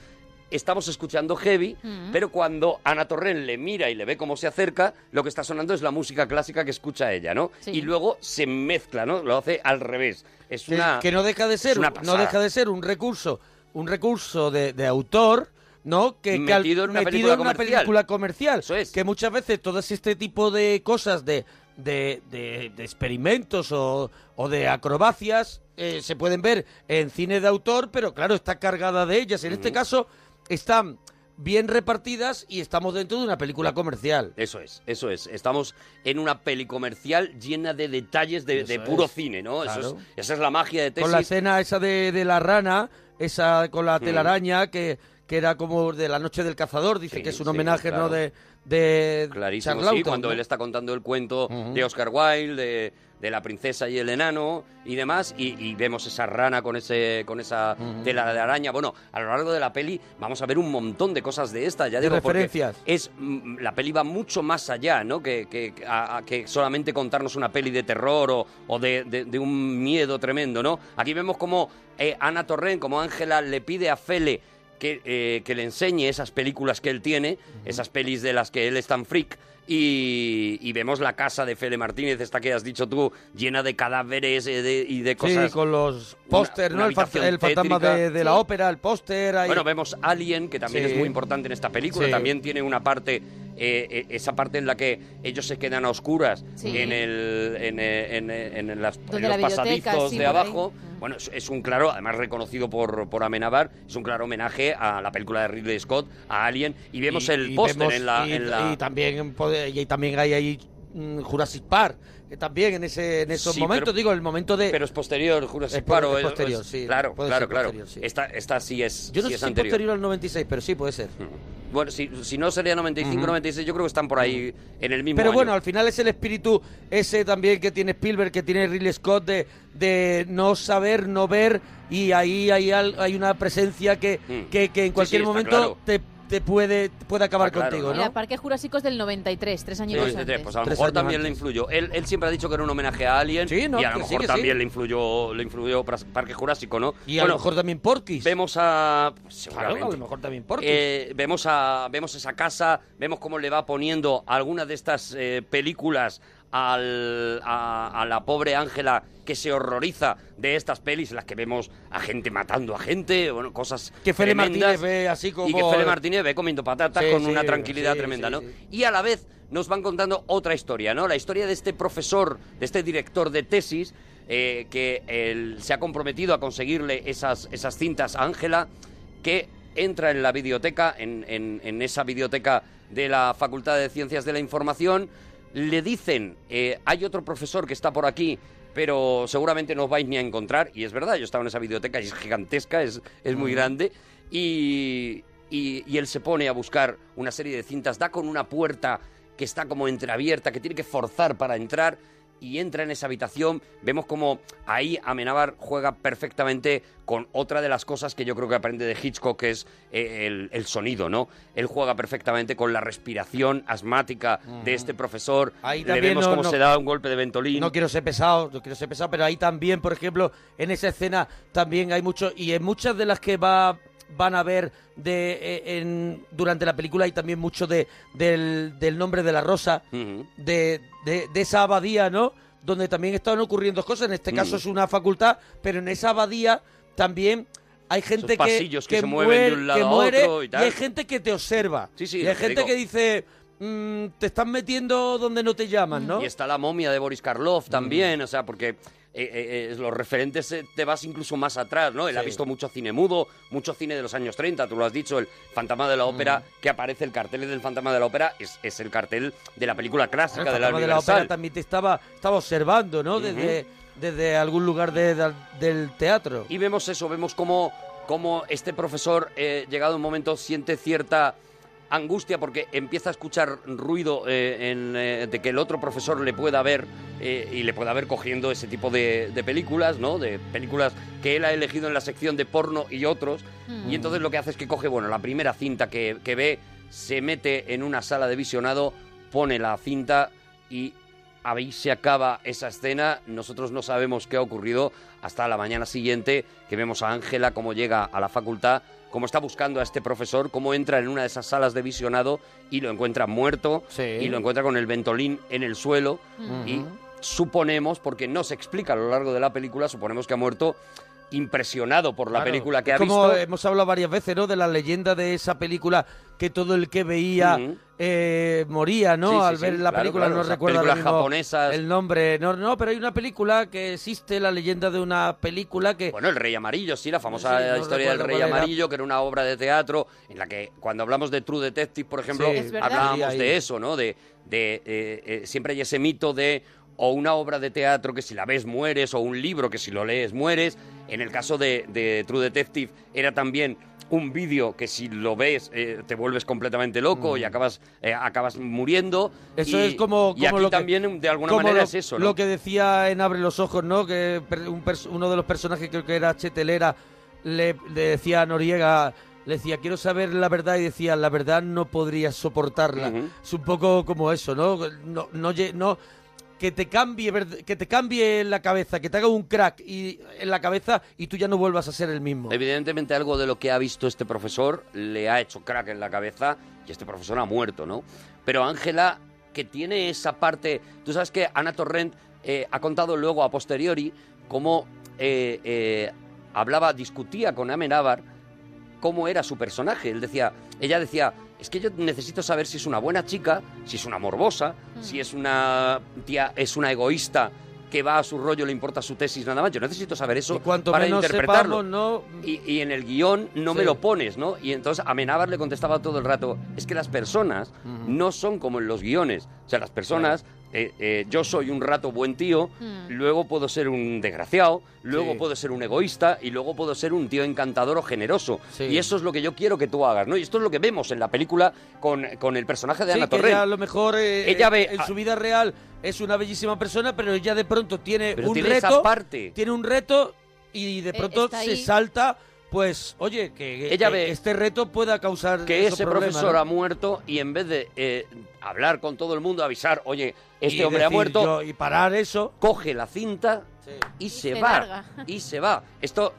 A: estamos escuchando heavy,
C: Mm.
A: pero cuando Ana Torrent le mira y le ve cómo se acerca, lo que está sonando es la música clásica que escucha ella, ¿no?
C: Sí.
A: Y luego se mezcla, ¿no? Lo hace al revés. Es
B: que,
A: una
B: que no deja de
A: es
B: ser
A: una
B: no deja de ser un recurso un recurso de, de autor no que, que al-
A: Metido en una
B: metido
A: película
B: en una
A: comercial.
B: película comercial
A: Eso es.
B: que muchas veces todo este tipo de cosas de de, de- de experimentos o, o de acrobacias eh, se pueden ver en cine de autor pero claro está cargada de ellas en este caso están bien repartidas y estamos dentro de una película comercial
A: Eso es, eso es. Estamos en una peli comercial llena de detalles de, puro
B: es.
A: cine, ¿no? Eso es- esa es la magia de Tesis.
B: con la escena esa de, de la rana, esa con la telaraña que, que era como de la noche del cazador, dice
A: Sí,
B: que es un
A: sí,
B: homenaje
A: claro.
B: ¿no? de, de
A: Clarísimo, sí, cuando
B: ¿no?
A: él está contando el cuento de Oscar Wilde, de, de la princesa y el enano y demás, y, y vemos esa rana con ese con esa tela de araña. Bueno, a lo largo de la peli vamos a ver un montón de cosas de esta, ya
B: De
A: digo, porque
B: referencias.
A: es mm, la peli va mucho más allá, ¿no? Que, que, a- a- que solamente contarnos una peli de terror o, o de, de- de un miedo tremendo, ¿no? Aquí vemos como eh, Ana Torrent, como Ángela, le pide a Fele que, eh, que le enseñe esas películas que él tiene, esas pelis de las que él es tan freak. Y, y vemos la casa de Fede Martínez, esta que has dicho tú, llena de cadáveres eh, de- y de cosas.
B: Sí, con los
A: una-
B: póster,
A: una
B: ¿no? El, fa- el fantasma de, de la ópera, el póster. ahí.
A: Bueno, vemos Alien, que también
B: Sí.
A: es muy importante en esta película.
B: Sí.
A: También tiene una parte, eh, eh, esa parte en la que ellos se quedan a oscuras
C: Sí.
A: en, el, en, eh, en, eh, en las- los pasadizos
C: sí,
A: de
C: ahí.
A: abajo. Bueno, es, es un claro, además reconocido por, por Amenábar, es un claro homenaje a la película de Ridley Scott, a Alien, y vemos
B: Y-
A: el póster en la...
B: y,
A: la-
B: y también y también hay ahí mm, Jurassic Park, que también en ese en esos
A: Sí,
B: momentos,
A: pero-
B: digo, el momento de...
A: Pero es posterior, Jurassic Park.
B: es posterior, sí,
A: Claro, claro, claro.
B: sí.
A: Esta, esta sí es,
B: yo no
A: sí
B: sé
A: es
B: si
A: anterior.
B: posterior al 96, pero sí puede ser.
A: Bueno, si, si no sería 95,
B: Ujú.
A: 96, yo creo que están por ahí en el mismo
B: Pero
A: año.
B: bueno, al final es el espíritu ese también que tiene Spielberg, que tiene Ridley Scott, de, de no saber, no ver, y ahí hay, hay una presencia que,
A: Mm.
B: que, que en cualquier momento
A: claro.
B: te, te puede, puede acabar
A: claro,
B: contigo,
A: ¿no?
C: Mira, Parque Jurásico es del 93, tres años
A: Sí,
C: antes.
A: pues a lo
B: Tres
A: mejor también le influyó. Él, él siempre ha dicho que era un homenaje a Alien
B: Sí, no,
A: y a lo
B: sí,
A: mejor
B: que
A: también
B: sí.
A: le influyó le influyó Parque Jurásico, ¿no?
B: Y a
A: Bueno,
B: lo mejor también Porky's.
A: vemos a
B: Claro, a lo mejor también Porky's.
A: Eh, vemos a vemos esa casa, vemos cómo le va poniendo algunas de estas eh, películas al- a, a la pobre Ángela que se horroriza de estas pelis en las que vemos a gente matando a gente, bueno, cosas
B: que
A: tremendas.
B: Martínez ve así como...
A: Y que Fede Martínez ve comiendo patatas
B: Sí,
A: con
B: sí,
A: una tranquilidad
B: sí,
A: tremenda, ¿no? Y a la vez nos van contando otra historia, ¿no? La historia de este profesor, de este director de tesis, eh, que él se ha comprometido a conseguirle esas, esas cintas a Ángela, que entra en la biblioteca, en, en- en esa biblioteca de la Facultad de Ciencias de la Información, le dicen, eh, hay otro profesor que está por aquí, pero seguramente no os vais ni a encontrar, y es verdad, yo estaba en esa biblioteca y es gigantesca, es, es muy grande, y, y- y él se pone a buscar una serie de cintas, da con una puerta que está como entreabierta, que tiene que forzar para entrar, y entra en esa habitación, vemos como ahí Amenábar juega perfectamente con otra de las cosas que yo creo que aprende de Hitchcock, que es eh, el, el sonido, ¿no? Él juega perfectamente con la respiración asmática de este profesor,
B: Ahí
A: le vemos
B: no-
A: cómo
B: no-
A: se da un golpe de ventolín.
B: No quiero ser pesado, no quiero ser pesado, pero ahí también, por ejemplo, en esa escena también hay mucho, y en muchas de las que va van a ver de eh, en, durante la película hay también mucho de del, del nombre de la rosa, de, de, de esa abadía, ¿no? Donde también estaban ocurriendo cosas. En este caso
A: Mm.
B: es una facultad, pero en esa abadía también hay gente que,
A: pasillos que se mueven de
B: muere,
A: un lado
B: que
A: a
B: muere
A: otro y tal.
B: hay gente que te observa.
A: Sí, sí,
B: y hay
A: que
B: gente
A: digo.
B: que dice, mm, te están metiendo donde no te llaman, ¿no?
A: Y está la momia de Boris Karloff también, o sea, porque eh, eh, eh, los referentes eh, te vas incluso más atrás, ¿no? Él ha visto mucho cine mudo, mucho cine de los años 30, tú lo has dicho, el Fantasma de la Ópera, que aparece el cartel del Fantasma de la Ópera, es, es el cartel de la película clásica
B: El
A: de la
B: fantasma de la ópera también te estaba, estaba observando, ¿no? Desde, desde algún lugar de- de- del teatro.
A: Y vemos eso, vemos cómo, cómo este profesor, llegado un momento, siente cierta angustia porque empieza a escuchar ruido eh, en, eh, de que el otro profesor le pueda ver eh, y le pueda ver cogiendo ese tipo de, de películas, ¿no? De películas que él ha elegido en la sección de porno y otros. Y entonces lo que hace es que coge, bueno, la primera cinta que, que ve, se mete en una sala de visionado, pone la cinta y ahí se acaba esa escena. Nosotros no sabemos qué ha ocurrido hasta la mañana siguiente, que vemos a Ángela cómo llega a la facultad, cómo está buscando a este profesor, cómo entra en una de esas salas de visionado y lo encuentra muerto
B: Sí.
A: y lo encuentra con el ventolín en el suelo y suponemos, porque no se explica a lo largo de la película, suponemos que ha muerto impresionado por la
B: Claro.
A: película que ha
B: como
A: visto.
B: hemos hablado varias veces, ¿no? De la leyenda de esa película que todo el que veía eh, moría, ¿no?
A: Sí, sí,
B: Al
A: sí,
B: ver la
A: claro,
B: película,
A: claro,
B: no recuerdo
A: japonesas.
B: el nombre. No, no, pero hay una película que existe, la leyenda de una película que...
A: Bueno, El Rey Amarillo, sí, la famosa
B: Sí, no
A: historia del Rey. Amarillo, que era una obra de teatro en la que cuando hablamos de True Detective, por ejemplo, hablábamos
B: Sí,
A: de eso, ¿no? De, de eh, eh, siempre hay ese mito de o una obra de teatro que si la ves mueres, o un libro que si lo lees mueres. En el caso de, de True Detective era también un vídeo que si lo ves eh, te vuelves completamente loco y acabas, eh, acabas muriendo.
B: Mm. Eso
A: Y-
B: es como,
A: y
B: como
A: aquí
B: lo que,
A: también de alguna manera
B: lo,
A: es eso, ¿no?
B: lo que decía en Abre los Ojos, ¿no? Que un uno de los personajes, creo que era Chetelera, le, le decía a Noriega, le decía, quiero saber la verdad, y decía, la verdad no podría soportarla. Es un poco como eso, ¿no? No, no, no que te cambie que te cambie la cabeza, que te haga un crack y en la cabeza y tú ya no vuelvas a ser el mismo.
A: Evidentemente algo de lo que ha visto este profesor le ha hecho crack en la cabeza y este profesor ha muerto, ¿no? Pero Ángela, que tiene esa parte... Tú sabes que Ana Torrent eh, ha contado luego a posteriori cómo eh, eh, hablaba, discutía con Amenábar cómo era su personaje. Él decía, ella decía, es que yo necesito saber si es una buena chica, si es una morbosa, si es una tía, es una egoísta que va a su rollo, le importa su tesis nada más. Yo necesito saber eso
B: Y cuanto
A: para
B: menos
A: interpretarlo.
B: sepamos, no
A: Y, y en el guion no me lo pones, ¿no? Y entonces Amenábar le contestaba todo el rato, es que las personas no son como en los guiones. O sea, las personas, eh, eh, yo soy un rato buen tío, luego puedo ser un desgraciado, luego
B: Sí.
A: puedo ser un egoísta y luego puedo ser un tío encantador o generoso.
B: Sí.
A: Y eso es lo que yo quiero que tú hagas, ¿no? Y esto es lo que vemos en la película con, con el personaje de
B: Sí,
A: Ana
B: que
A: Torrent.
B: ella a lo mejor eh,
A: Ella ve
B: en
A: a-
B: su vida real es una bellísima persona, pero ella de pronto tiene
A: Pero
B: un
A: tiene
B: reto,
A: esa parte.
B: tiene un reto y de
C: Eh,
B: pronto se salta, pues, oye, que,
A: Ella
B: que
A: ve
B: este reto pueda causar
A: que ese profesor
B: ¿no?
A: ha muerto y en vez de eh, hablar con todo el mundo, avisar, oye, este
B: Y
A: hombre ha muerto,
B: yo- y parar eso.
A: coge la cinta y, se,
C: se
A: va.
C: larga.
A: Y se va. Esto,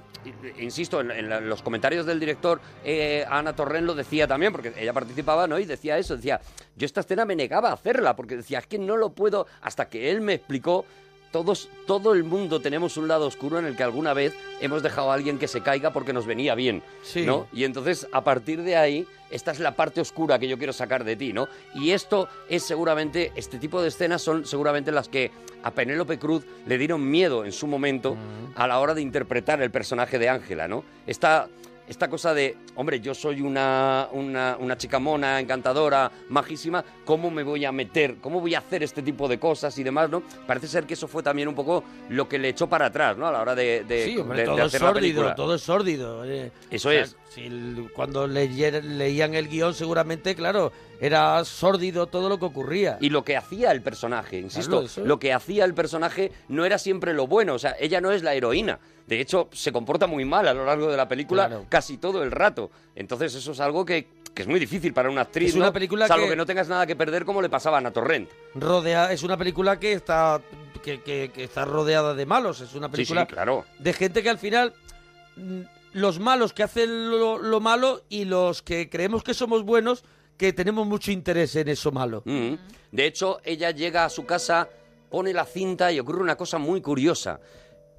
A: insisto, en, en la- los comentarios del director, eh, Ana Torren lo decía también, porque ella participaba, ¿no? Y decía eso, decía, yo esta escena me negaba a hacerla, porque decía, es que no lo puedo, hasta que él me explicó. Todos, todo el mundo tenemos un lado oscuro en el que alguna vez hemos dejado a alguien que se caiga porque nos venía bien,
B: Sí.
A: ¿no? Y entonces, a partir de ahí, esta es la parte oscura que yo quiero sacar de ti, ¿no? Y esto es seguramente, este tipo de escenas son seguramente las que a Penélope Cruz le dieron miedo en su momento a la hora de interpretar el personaje de Ángela, ¿no? Esta, esta cosa de, hombre, yo soy una, una, una chica mona, encantadora, majísima, ¿cómo me voy a meter? ¿Cómo voy a hacer este tipo de cosas y demás, no? Parece ser que eso fue también un poco lo que le echó para atrás, ¿no? A la hora de, de,
B: Sí, hombre,
A: de- de
B: todo es
A: la
B: sórdido,
A: película.
B: todo es sórdido. eh.
A: Eso es.
B: Si el- cuando leyer- leían el guion, seguramente, claro, era sórdido todo lo que ocurría.
A: Y lo que hacía el personaje, insisto,
B: Claro,
A: lo que hacía el personaje no era siempre lo bueno, o sea, ella no es la heroína. De hecho, se comporta muy mal a lo largo de la película
B: Claro.
A: casi todo el rato. Entonces, eso es algo que, que es muy difícil para una actriz,
B: Es una
A: ¿no?
B: película
A: Salvo
B: que-
A: que... no tengas nada que perder como le pasaba a Ana Torrent.
B: Rodea, es una película que está que, está rodeada de malos. Es una película
A: sí, claro.
B: de gente que al final mm, los malos que hacen lo, lo malo y los que creemos que somos buenos que tenemos mucho interés en eso malo.
A: Mm. De hecho, ella llega a su casa, pone la cinta y ocurre una cosa muy curiosa.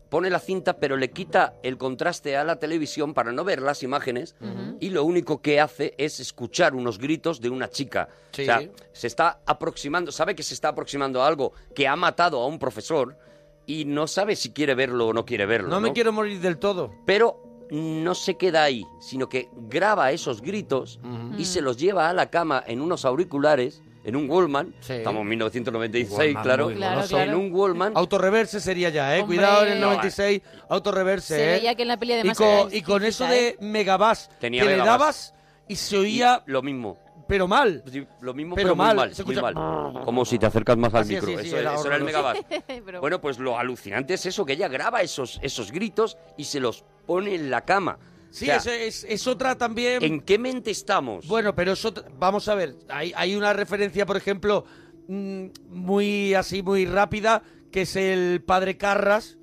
A: Pone la cinta, pero le quita el contraste a la televisión para no ver las imágenes y lo único que hace es escuchar unos gritos de una chica.
B: Sí.
A: O sea, se está aproximando, sabe que se está aproximando a algo que ha matado a un profesor y no sabe si quiere verlo o no quiere verlo.
B: No me
A: ¿no?
B: quiero morir del todo.
A: Pero no se queda ahí, sino que graba esos gritos y se los lleva a la cama en unos auriculares, en un Wallman.
B: Sí.
A: Estamos en 1996,
B: Wallman,
A: claro.
B: muy
C: Claro, claro.
A: En un Wallman.
B: Autorreverse sería ya, ¿eh?
C: Hombre.
B: Cuidado en el
C: No,
B: 96, autorreverse,
C: Se
B: ¿eh?
C: veía que en la peli
B: y
C: además
B: con, y con eso de megabass
A: Tenía
B: que le
A: megabass.
B: dabas y se
A: y
B: oía,
A: lo mismo.
B: pero mal.
A: Sí, Lo mismo,
B: Pero
A: pero, muy
B: mal,
A: mal.
B: se
A: muy
B: escucha-
A: mal. Como si te acercas más al
B: Así,
A: micro.
B: sí,
A: eso,
B: era
A: eso era el megabass. Bueno, pues lo alucinante es eso, que ella graba esos, esos gritos y se los pone en la cama.
B: Sí,
A: O sea,
B: es, es- es otra también.
A: ¿En qué mente estamos?
B: Bueno, pero eso, vamos a ver, hay, hay una referencia, por ejemplo, mm, muy así, muy rápida, que es el padre Carras,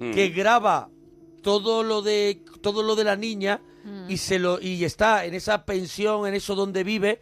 A: Mm.
B: que graba todo lo de todo lo de la niña y se lo y está en esa pensión, en eso donde vive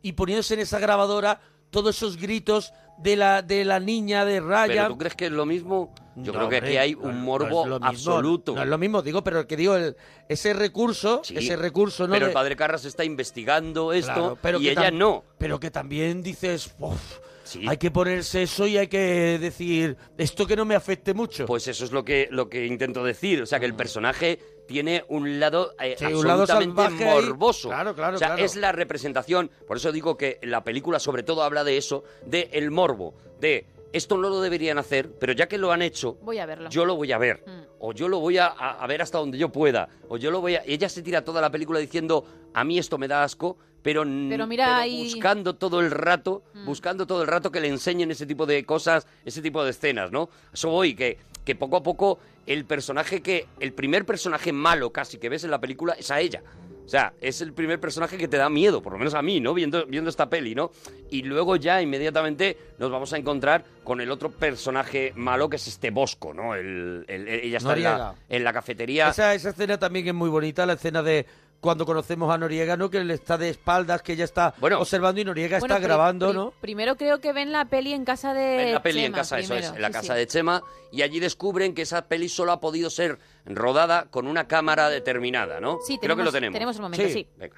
B: y poniéndose en esa grabadora todos esos gritos de la de la niña de
A: ¿Pero
B: Ryan.
A: tú crees que es lo mismo? Yo
B: No,
A: creo que aquí hay un morbo
B: mismo,
A: absoluto.
B: No es lo mismo, digo, pero que digo, el- ese recurso,
A: Sí,
B: ese recurso, ¿no?
A: Pero
B: de-
A: el padre Carras está investigando esto
B: Claro, pero
A: y ella no.
B: Pero que también dices, "Uf,
A: Sí.
B: hay que ponerse eso y hay que decir, esto que no me afecte mucho.
A: Pues eso es lo que, lo que intento decir. O sea, que el personaje tiene un lado eh,
B: Sí, un lado
A: absolutamente morboso.
B: Claro, claro,
A: O sea,
B: claro.
A: es la representación. Por eso digo que la película sobre todo habla de eso, de el morbo, de esto no lo deberían hacer, pero ya que lo han hecho,
C: Voy a verlo.
A: yo lo voy a ver.
C: Mm.
A: O yo lo voy a, ver hasta donde yo pueda. O yo lo voy a... Ella se tira toda la película diciendo, a mí esto me da asco, pero,
C: Pero mira ahí-
A: buscando todo el rato,
C: Mm.
A: buscando todo el rato que le enseñen ese tipo de cosas, ese tipo de escenas, ¿no? Eso voy, que, que poco a poco el personaje que... El primer personaje malo casi que ves en la película es a ella. O sea, es el primer personaje que te da miedo, por lo menos a mí, ¿no? Viendo, viendo esta peli, ¿no? Y luego ya inmediatamente nos vamos a encontrar con el otro personaje malo que es este Bosco, ¿no? El, el- el- ella está en la, en la cafetería.
B: Esa, esa escena también es muy bonita, la escena de cuando conocemos a Noriega, ¿no? Que él está de espaldas, que ella está observando y Noriega
C: Bueno,
B: está grabando, ¿no?
C: Primero creo que ven la peli en casa de
A: en la peli en
C: Chema
A: casa, eso es,
C: primero,
A: en la
C: sí,
A: casa
C: sí.
A: de Chema, y allí descubren que esa peli solo ha podido ser rodada con una cámara determinada, ¿no?
C: Sí,
A: Creo que
C: tenemos-
A: lo tenemos.
C: tenemos el momento, sí.
A: Venga.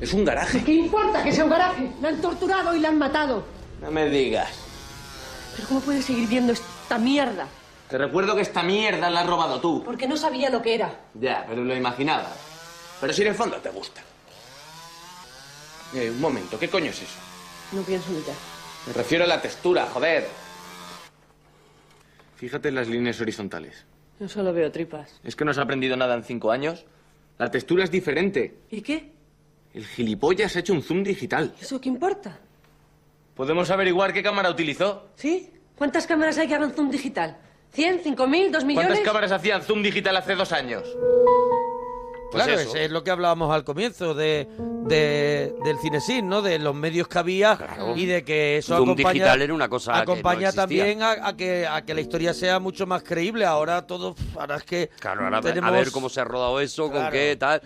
H: Es un garaje.
I: ¿Qué importa que sea un garaje? La han torturado y la han matado.
H: No me digas.
I: ¿Pero cómo puedes seguir viendo esta mierda?
H: Te recuerdo que esta mierda la has robado tú.
I: Porque no sabía lo que era.
H: Ya, pero lo imaginaba. Pero si en el fondo te gusta. Eh, un momento, ¿qué coño es eso?
I: No pienso en ella.
H: Me refiero a la textura, joder. Fíjate en las líneas horizontales.
I: Yo solo veo tripas.
H: ¿Es que no has aprendido nada en cinco años? La textura es diferente.
I: ¿Y qué?
H: El gilipollas ha hecho un zoom digital.
I: ¿Eso qué importa?
H: ¿Podemos averiguar qué cámara utilizó?
I: ¿Sí? ¿Cuántas cámaras hay que hagan zoom digital? ¿100? ¿5000? ¿2 millones?
H: ¿Cuántas cámaras hacían zoom digital hace dos años?
A: Pues
B: claro,
A: eso.
B: es, es lo que hablábamos al comienzo de, de- del cinesín, ¿no? De los medios que había y de que eso
A: Zoom
B: acompaña,
A: digital era una cosa que no
B: acompaña también a, a que, a que la historia sea mucho más creíble. Ahora todo, ahora es que
A: Claro, ahora
B: tenemos...
A: a ver cómo se ha rodado eso, con qué tal.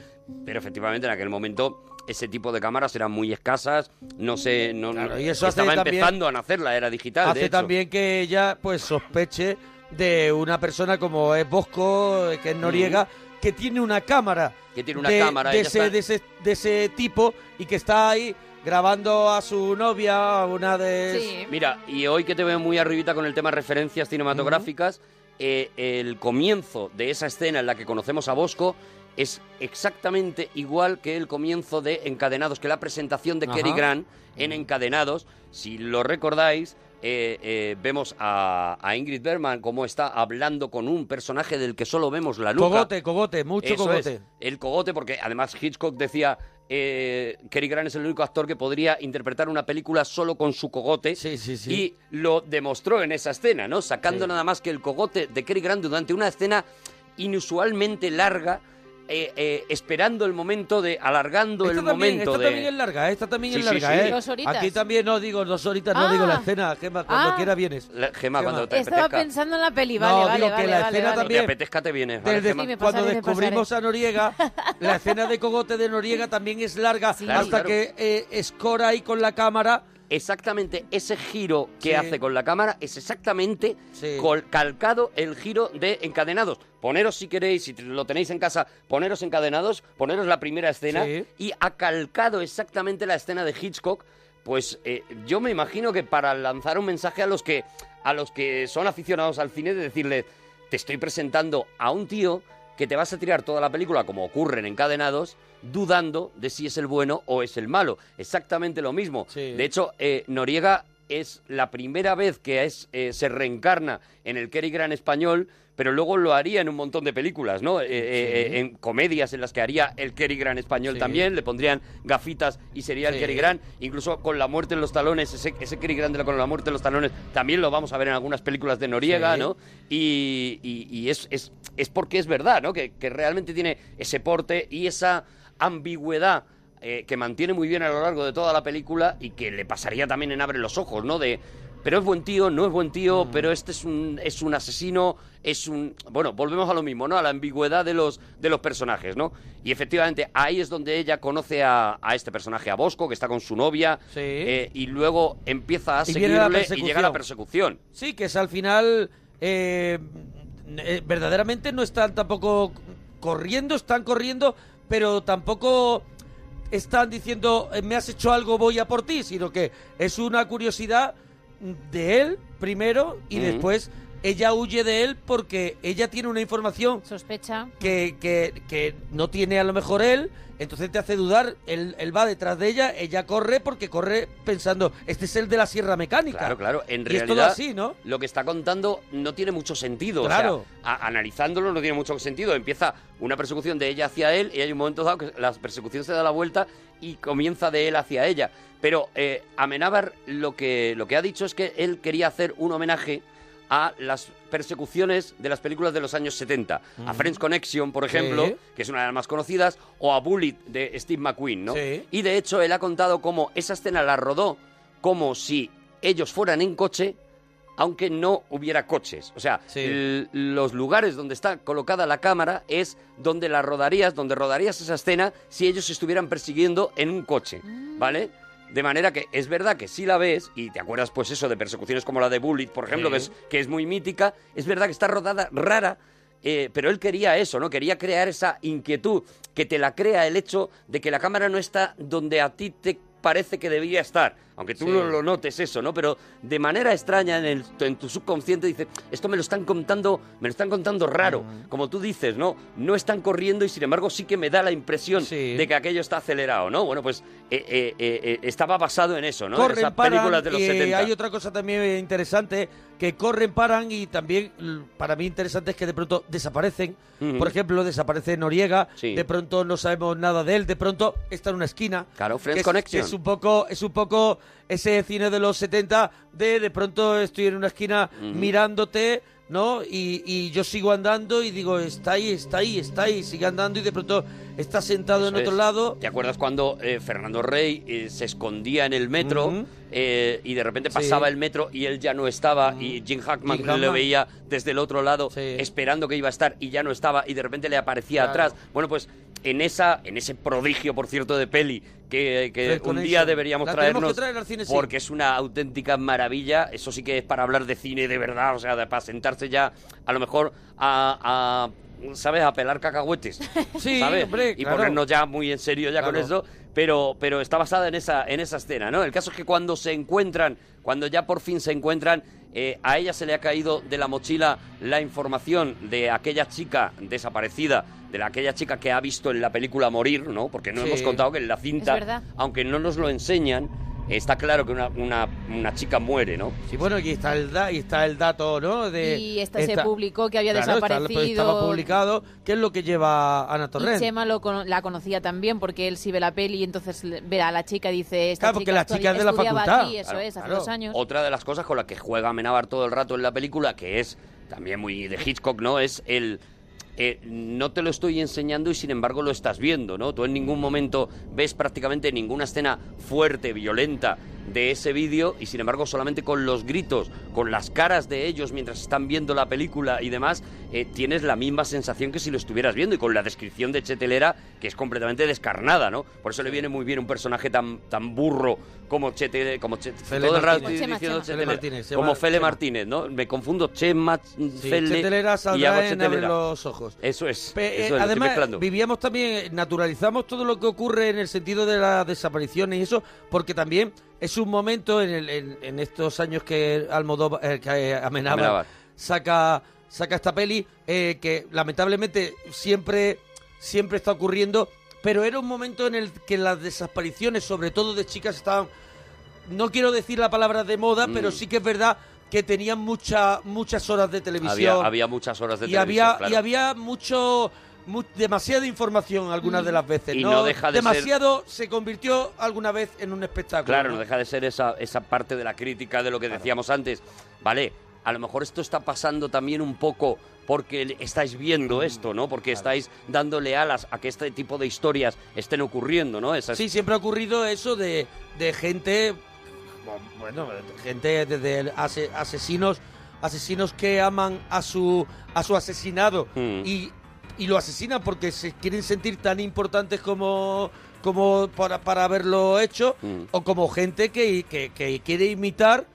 A: Pero efectivamente en aquel momento ese tipo de cámaras eran muy escasas, no sé, no,
B: Claro,
A: no-
B: y eso hace
A: estaba
B: también-
A: empezando a nacer la era digital. de
B: hace
A: hecho.
B: también que ella pues sospeche de una persona como es Bosco, que es Noriega, que tiene una cámara.
A: Que tiene una
B: de,
A: cámara,
B: de ese, de, ese, de ese tipo y que está ahí grabando a su novia, a una de...
A: Mira, y hoy que te veo muy arribita con el tema referencias cinematográficas, eh, el comienzo de esa escena en la que conocemos a Bosco es exactamente igual que el comienzo de Encadenados, que la presentación de. Cary Grant en Encadenados. Si lo recordáis, eh, eh, vemos a, a Ingrid Bergman como está hablando con un personaje del que solo vemos la nuca.
B: Cogote, cogote, mucho
A: Eso
B: cogote.
A: es, el cogote, porque además Hitchcock decía, eh, Cary Grant es el único actor que podría interpretar una película solo con su cogote. Y lo demostró en esa escena, ¿no? Sacando
B: Sí.
A: nada más que el cogote de Cary Grant durante una escena inusualmente larga, eh, eh, esperando el momento de, alargando
B: Esta
A: el
B: también,
A: momento
B: esta
A: de...
B: también es larga, ¿eh? esta también
A: Sí,
B: es
A: sí,
B: larga,
A: sí.
B: ¿eh?
C: Dos horitas.
B: Aquí también no digo dos horitas, no digo la
C: Ah.
B: escena, Gemma, cuando
C: Ah.
B: quiera vienes.
A: La- Gemma, cuando te
C: Estaba
A: apetezca.
C: pensando en la peli, vale,
B: No,
C: vale,
B: digo que
C: vale,
B: la
C: vale,
B: escena
C: vale.
B: también-
A: Te apetezca, te vienes. ¿vale,
B: Desde cuando
C: pasaré, me
B: descubrimos a Noriega, la escena de cogote de Noriega también es larga
A: Claro,
B: hasta
A: claro.
B: que eh, escora ahí con la cámara.
A: Exactamente ese giro que
B: Sí.
A: hace con la cámara es exactamente
B: Sí.
A: col- calcado el giro de encadenados. Poneros si queréis, si lo tenéis en casa, poneros encadenados, poneros la primera escena
B: Sí.
A: y ha calcado exactamente la escena de Hitchcock. Pues eh, yo me imagino que para lanzar un mensaje a los que a los que son aficionados al cine de decirle te estoy presentando a un tío que te vas a tirar toda la película como ocurre en encadenados dudando de si es el bueno o es el malo. Exactamente lo mismo.
B: Sí.
A: De hecho, eh, Noriega es la primera vez que es, eh, se reencarna en el Cary Grant español, pero luego lo haría en un montón de películas, ¿no? Eh, eh, eh, en comedias en las que haría el Cary Grant español
B: Sí.
A: también, le pondrían gafitas y sería el
B: Sí.
A: Cary Grant. Incluso con la muerte en los talones, ese, ese Cary Grant de la- con la muerte en los talones, también lo vamos a ver en algunas películas de Noriega. ¿no? Y, y- y es, es, es porque es verdad, ¿no? Que, que realmente tiene ese porte y esa ambigüedad eh, que mantiene muy bien a lo largo de toda la película y que le pasaría también en Abre los Ojos, ¿no? De, pero es buen tío, no es buen
B: Mm.
A: tío, pero este es un, es un asesino, es un... Bueno, volvemos a lo mismo, ¿no? A la ambigüedad de los, de los personajes, ¿no? Y efectivamente ahí es donde ella conoce a, a este personaje, a Bosco, que está con su novia,
B: Sí.
A: eh, y luego empieza a
B: Y
A: seguirle y llega la persecución.
B: Sí, que es al final. eh, eh, verdaderamente no están tampoco corriendo, están corriendo, pero tampoco están diciendo eh, me has hecho algo, voy a por ti, sino que es una curiosidad de él primero y después ella huye de él porque ella tiene una información
C: Sospecha.
B: que, que, que no tiene a lo mejor él, entonces te hace dudar, él, él va detrás de ella, ella corre porque corre pensando, este es el de la sierra mecánica.
A: Claro, claro. En
B: y
A: realidad,
B: es todo así, ¿no?
A: lo que está contando no tiene mucho sentido. o sea,
B: Claro.
A: a- analizándolo no tiene mucho sentido. Empieza una persecución de ella hacia él y hay un momento dado que la persecución se da la vuelta y comienza de él hacia ella. Pero eh, Amenábar lo que, lo que ha dicho es que él quería hacer un homenaje a las persecuciones de las películas de los años 70. A
B: Ujú.
A: Friends Connection, por
B: Sí.
A: ejemplo, que es una de las más conocidas, o a Bullet de Steve McQueen, ¿no?
B: Sí.
A: Y de hecho él ha contado cómo esa escena la rodó como si ellos fueran en coche, aunque no hubiera coches. O sea, los lugares donde está colocada la cámara es donde la rodarías, donde rodarías esa escena si ellos estuvieran persiguiendo en un coche, ¿vale? De manera que es verdad que si la ves y te acuerdas pues eso de persecuciones como la de Bullet, por ejemplo,
B: Sí.
A: que, es, que es muy mítica, es verdad que está rodada rara, eh, pero él quería eso, ¿no? Quería crear esa inquietud, que te la crea el hecho de que la cámara no está donde a ti te parece que debería estar. Aunque tú
B: Sí.
A: no lo notes eso, ¿no? Pero de manera extraña en, el- en tu subconsciente dice, esto me lo están contando, me lo están contando raro. Como tú dices, ¿no? No están corriendo y sin embargo sí que me da la impresión de que aquello está acelerado, ¿no? Bueno, pues eh, eh, eh, estaba basado en eso, ¿no? en
B: corren,
A: esas
B: paran,
A: películas de los
B: y
A: 70.
B: hay otra cosa también interesante, que corren, paran y también para mí interesante es que de pronto desaparecen. Por ejemplo, desaparece Noriega,
A: Sí.
B: de pronto no sabemos nada de él, de pronto está en una esquina.
A: Claro, Friends
B: es,
A: Connection.
B: es un poco, es un poco ese cine de los 70 de de pronto estoy en una esquina mirándote, ¿no? Y, y yo sigo andando y digo, está ahí, está ahí, está ahí, sigue andando y de pronto está sentado en
A: Eso
B: otro
A: es.
B: lado.
A: ¿Te acuerdas cuando eh, Fernando Rey eh, se escondía en el metro eh, y de repente
B: Sí.
A: pasaba el metro y él ya no estaba y Jim Hackman,
B: Jim
A: le
B: Hackman.
A: veía desde el otro lado esperando que iba a estar y ya no estaba y de repente le aparecía
B: Claro.
A: atrás? Bueno, pues en esa en ese prodigio, por cierto, de peli que, un día deberíamos
B: La
A: traernos
B: que traer al cine, sí.
A: porque es una auténtica maravilla. Eso sí que es para hablar de cine de verdad, o sea, de- para sentarse ya a lo mejor a, a, ¿sabes? A pelar cacahuetes.
B: Sí,
A: ¿sabes?
B: hombre,
A: y
B: claro.
A: ponernos ya muy en serio ya con eso, pero, pero está basada en esa, en esa escena, ¿no? El caso es que cuando se encuentran, cuando ya por fin se encuentran, eh, a ella se le ha caído de la mochila la información de aquella chica desaparecida, de la, aquella chica que ha visto en la película morir, ¿no? Porque no
B: Sí.
A: hemos contado que en la cinta, aunque no nos lo enseñan, está claro que una, una, una chica muere, ¿no?
B: Sí, bueno, y está el, da- y está el dato, ¿no? De,
C: Y esta se
B: esta-
C: publicó que había
B: Claro,
C: desaparecido.
B: estaba publicado, que es lo que lleva Ana
C: Y
B: Torrent.
C: Chema lo la conocía también porque él sí ve la peli y entonces ve a la chica y dice... Esta
B: Claro, porque
C: chica
B: la chica es de la facultad.
C: aquí, eso
A: Claro,
C: es, hace
A: claro.
C: dos años.
A: Otra de las cosas con las que juega Amenábar todo el rato en la película, que es también muy de Hitchcock, ¿no? Es el... eh, no te lo estoy enseñando y sin embargo lo estás viendo, ¿no? Tú en ningún momento ves prácticamente ninguna escena fuerte, violenta de ese vídeo y sin embargo solamente con los gritos, con las caras de ellos mientras están viendo la película y demás, eh, tienes la misma sensación que si lo estuvieras viendo y con la descripción de Chetelera que es completamente descarnada, ¿no? Por eso le viene muy bien un personaje tan, tan burro como Chete, como Chete,
B: Fele
A: todo el rato
B: Chema,
A: diciendo
B: Chema. Martínez,
A: como Fele. Martínez, ¿no? Me confundo Chema,
B: Sí,
A: Fele
B: Chetelera
A: y hago
B: en
A: Chetelera.
B: los ojos.
A: Eso es,
B: Pe-
A: eso
B: eh,
A: es,
B: además, vivíamos también, naturalizamos todo lo que ocurre en el sentido de las desapariciones y eso, porque también es un momento en, el- en- en estos años que Almodóvar, eh, que eh, Amenábar
A: Amenábar.
B: saca saca esta peli eh, que lamentablemente siempre siempre está ocurriendo, pero era un momento en el que las desapariciones, sobre todo de chicas, estaban no quiero decir la palabra de moda,
A: Mm.
B: pero sí que es verdad que tenían mucha, muchas horas de televisión
A: Había, había muchas horas de
B: y
A: televisión,
B: había
A: claro.
B: y había mucho mu- demasiada información algunas de las veces
A: Y
B: no,
A: no deja de ser-
B: demasiado se convirtió alguna vez en un espectáculo
A: Claro,
B: ¿no?
A: no deja de ser esa, esa parte de la crítica de lo que decíamos antes. Vale, a lo mejor esto está pasando también un poco porque estáis viendo esto, ¿no? Porque estáis dándole alas a que este tipo de historias estén ocurriendo, ¿no? Esas,
B: sí siempre ha ocurrido eso de, de gente bueno gente desde ase- asesinos asesinos que aman a su a su asesinado
A: Mm.
B: y, y lo asesinan porque se quieren sentir tan importantes como como para, para haberlo hecho
A: Mm.
B: o como gente que, que, que quiere imitar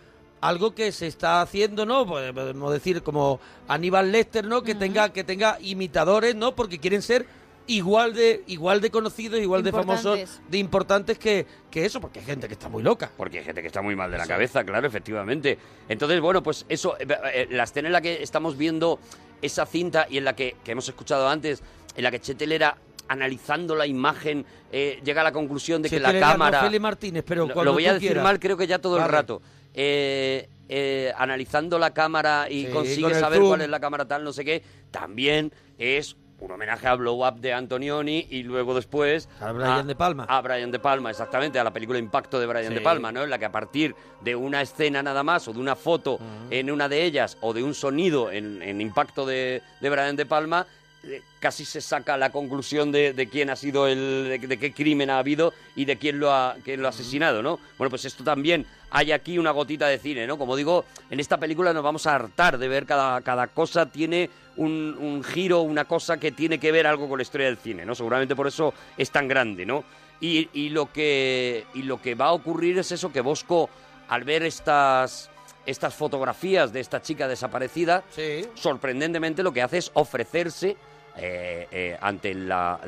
B: algo que se está haciendo, ¿no? Pues, Podemos decir como Aníbal Lecter, ¿no? Que tenga que tenga imitadores, ¿no? Porque quieren ser igual de igual de conocidos, igual de famosos, de importantes que, que eso, porque hay gente que está muy loca.
A: Porque hay gente que está muy mal de la
B: Sí.
A: cabeza, claro, efectivamente. Entonces, bueno, pues eso, eh, eh, la escena en la que estamos viendo esa cinta y en la que, que hemos escuchado antes, en la que Chetelera analizando la imagen eh, llega a la conclusión de que la cámara
B: Feli Martínez, pero
A: lo, voy a decir
B: quieras.
A: mal creo que ya todo el rato Eh, eh, analizando la cámara y
B: Sí,
A: consigue
B: con
A: saber
B: zoom.
A: cuál es la cámara tal no sé qué también es un homenaje a Blow Up de Antonioni y luego después
B: A Brian De Palma.
A: A Brian De Palma, exactamente, a la película Impacto de Brian
B: Sí.
A: De Palma, ¿no? En la que a partir de una escena nada más o de una foto en una de ellas o de un sonido en, en Impacto de, de Brian De Palma casi se saca la conclusión de, de quién ha sido el de, de qué crimen ha habido y de quién lo ha quién lo ha asesinado, ¿no? Bueno, pues esto también hay aquí una gotita de cine, ¿no? Como digo, en esta película nos vamos a hartar de ver cada, cada cosa tiene un, un giro, una cosa que tiene que ver algo con la historia del cine, ¿no? Seguramente por eso es tan grande, ¿no? Y, y lo que y lo que va a ocurrir es eso que Bosco al ver estas estas fotografías de esta chica desaparecida, sorprendentemente lo que hace es ofrecerse eh, eh, ante la,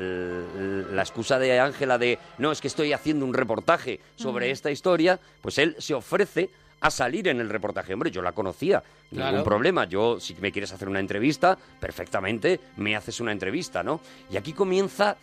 A: excusa de Ángela de no, es que estoy haciendo un reportaje sobre esta historia, pues él se ofrece a salir en el reportaje. Hombre, yo la conocía, ningún
B: Claro.
A: problema. Yo, si me quieres hacer una entrevista, perfectamente me haces una entrevista, ¿no? Y aquí comienza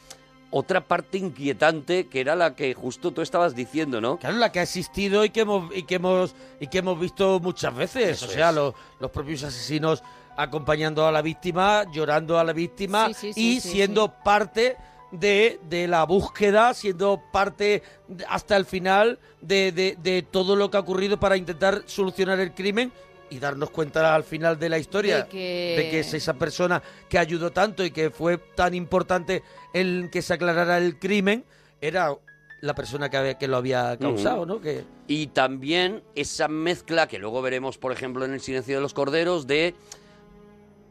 A: otra parte inquietante que era la que justo tú estabas diciendo, ¿no?
B: Claro, la que ha existido y que hemos y que hemos y que hemos visto muchas veces.
A: Eso
B: o sea, los, los propios asesinos acompañando a la víctima, llorando a la víctima
C: Sí, sí, sí,
B: y
C: sí,
B: siendo parte de, de la búsqueda, siendo parte hasta el final de, de- de todo lo que ha ocurrido para intentar solucionar el crimen y darnos cuenta al final de la historia
C: De que-
B: de que es esa persona que ayudó tanto y que fue tan importante en que se aclarara el crimen era la persona que, había- que lo había causado. ¿no? Que
A: Y también esa mezcla que luego veremos, por ejemplo, en El silencio de los corderos, de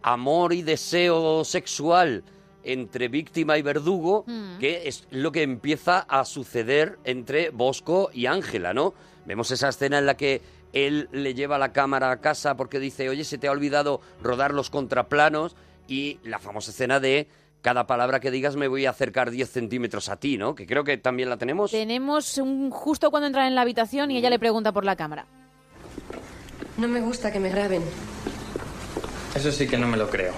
A: amor y deseo sexual entre víctima y verdugo,
C: Mm.
A: que es lo que empieza a suceder entre Bosco y Ángela, ¿no? Vemos esa escena en la que él le lleva la cámara a casa porque dice, oye, se te ha olvidado rodar los contraplanos, y la famosa escena de cada palabra que digas me voy a acercar 10 centímetros a ti, ¿no? Que creo que también la tenemos.
C: Tenemos un justo cuando entran en la habitación y ella le pregunta por la cámara.
D: No me gusta que me graben.
G: Eso sí que no me lo creo.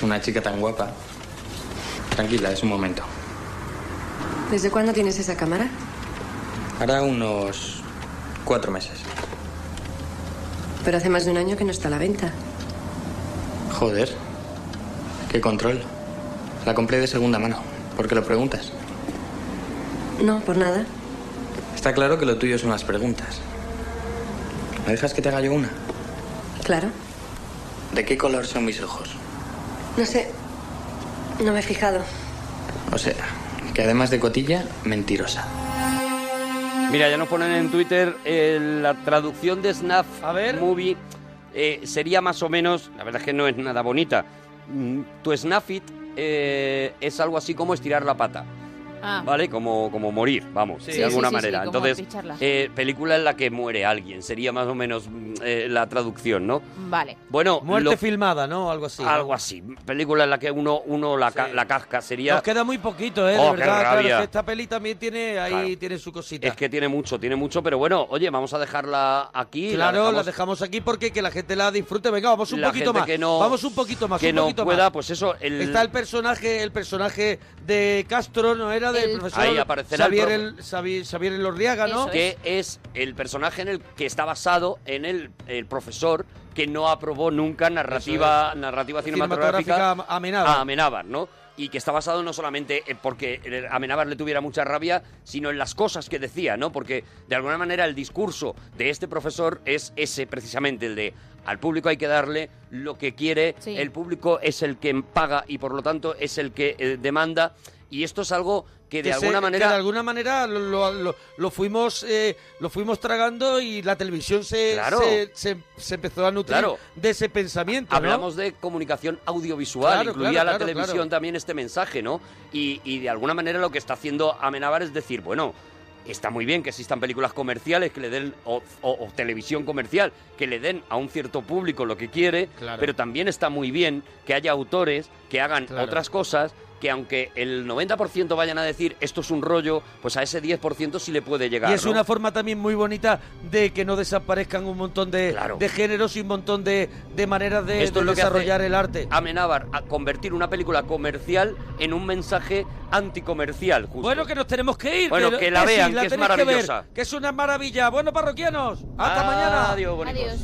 G: Una chica tan guapa. Tranquila, es un momento.
D: ¿Desde cuándo tienes esa cámara?
G: Hará unos cuatro meses.
D: Pero hace más de un año que no está a la venta.
G: Joder. ¿Qué control? La compré de segunda mano. ¿Por qué lo preguntas?
D: No, por nada.
G: Está claro que lo tuyo son las preguntas. ¿Me dejas que te haga yo una?
D: Claro.
G: ¿De qué color son mis ojos?
D: No sé. No me he fijado.
G: O sea, que además de cotilla, mentirosa.
A: Mira, ya nos ponen en Twitter eh, la traducción de Snap Movie eh, sería más o menos, la verdad es que no es nada bonita. Mm, Tu Snap It eh, es algo así como estirar la pata.
C: Ah.
A: ¿Vale? Como, como morir, vamos,
C: Sí.
A: de
C: Sí,
A: alguna
C: sí, sí, sí,
A: manera. Entonces, eh, película en la que muere alguien, sería más o menos mm, eh, la traducción, ¿no?
C: Vale.
A: Bueno,
B: muerte
A: lo-
B: filmada, ¿no? Algo así. ¿no?
A: algo así. Película en la que uno, uno la, ca- la casca sería...
B: Nos queda muy poquito, ¿eh?
A: Oh,
B: de
A: qué
B: verdad, claro,
A: rabia.
B: es que esta peli también tiene ahí
A: Claro.
B: tiene su cosita.
A: Es que tiene mucho, tiene mucho, pero bueno, oye, vamos a dejarla aquí.
B: Claro, la
A: dejamos-
B: dejamos aquí porque que la gente la disfrute. Venga, vamos un
A: La
B: poquito
A: gente
B: más.
A: que no-
B: vamos un poquito más,
A: que
B: un
A: no
B: poquito
A: pueda,
B: más.
A: pues eso, el-
B: Está el personaje, el personaje de Castro, ¿no era? Del
C: El-
B: profesor
A: Ahí aparecerá el
B: Xavier,
A: profe.
B: el, Xavi- Xavier Elorriaga, ¿no?
A: que es el personaje en el que está basado en el, el profesor que no aprobó nunca narrativa, narrativa cinematográfica,
B: Cinematográfica a Amenábar.
A: a Amenábar, ¿no? Y que está basado no solamente en porque el- Amenábar le tuviera mucha rabia, sino en las cosas que decía, ¿no? Porque de alguna manera el discurso de este profesor es ese precisamente, el de al público hay que darle lo que quiere,
C: Sí.
A: el público es el que paga y por lo tanto es el que eh, demanda. Y esto es algo que de
B: que se-
A: alguna
B: que
A: manera
B: de alguna manera lo, lo- lo- lo fuimos eh, lo fuimos tragando y la televisión se,
A: Claro.
B: se, se- se empezó a nutrir
A: Claro.
B: de ese pensamiento ¿no?
A: Hablamos de comunicación audiovisual,
B: Claro,
A: incluía la televisión también este mensaje, ¿no? Y, y de alguna manera lo que está haciendo Amenábar es decir, bueno, está muy bien que existan películas comerciales que le den, o, o- o televisión comercial, que le den a un cierto público lo que quiere,
B: Claro.
A: pero también está muy bien que haya autores que hagan
B: Claro.
A: otras cosas que aunque el 90% vayan a decir esto es un rollo, pues a ese 10% sí le puede llegar.
B: Y es
A: ¿no?
B: una forma también muy bonita de que no desaparezcan un montón de, de géneros y un montón de, de maneras de,
A: Esto
B: de
A: es lo que
B: desarrollar
A: hace
B: el arte.
A: Amenábar a convertir una película comercial en un mensaje anticomercial, justo.
B: Bueno, que nos tenemos que ir.
A: Bueno, que la
B: sí,
A: vean,
B: la
A: que es
B: ver,
A: maravillosa.
B: que es una maravilla. Bueno, parroquianos, hasta mañana.
A: Adiós, bonitos.
C: Adiós.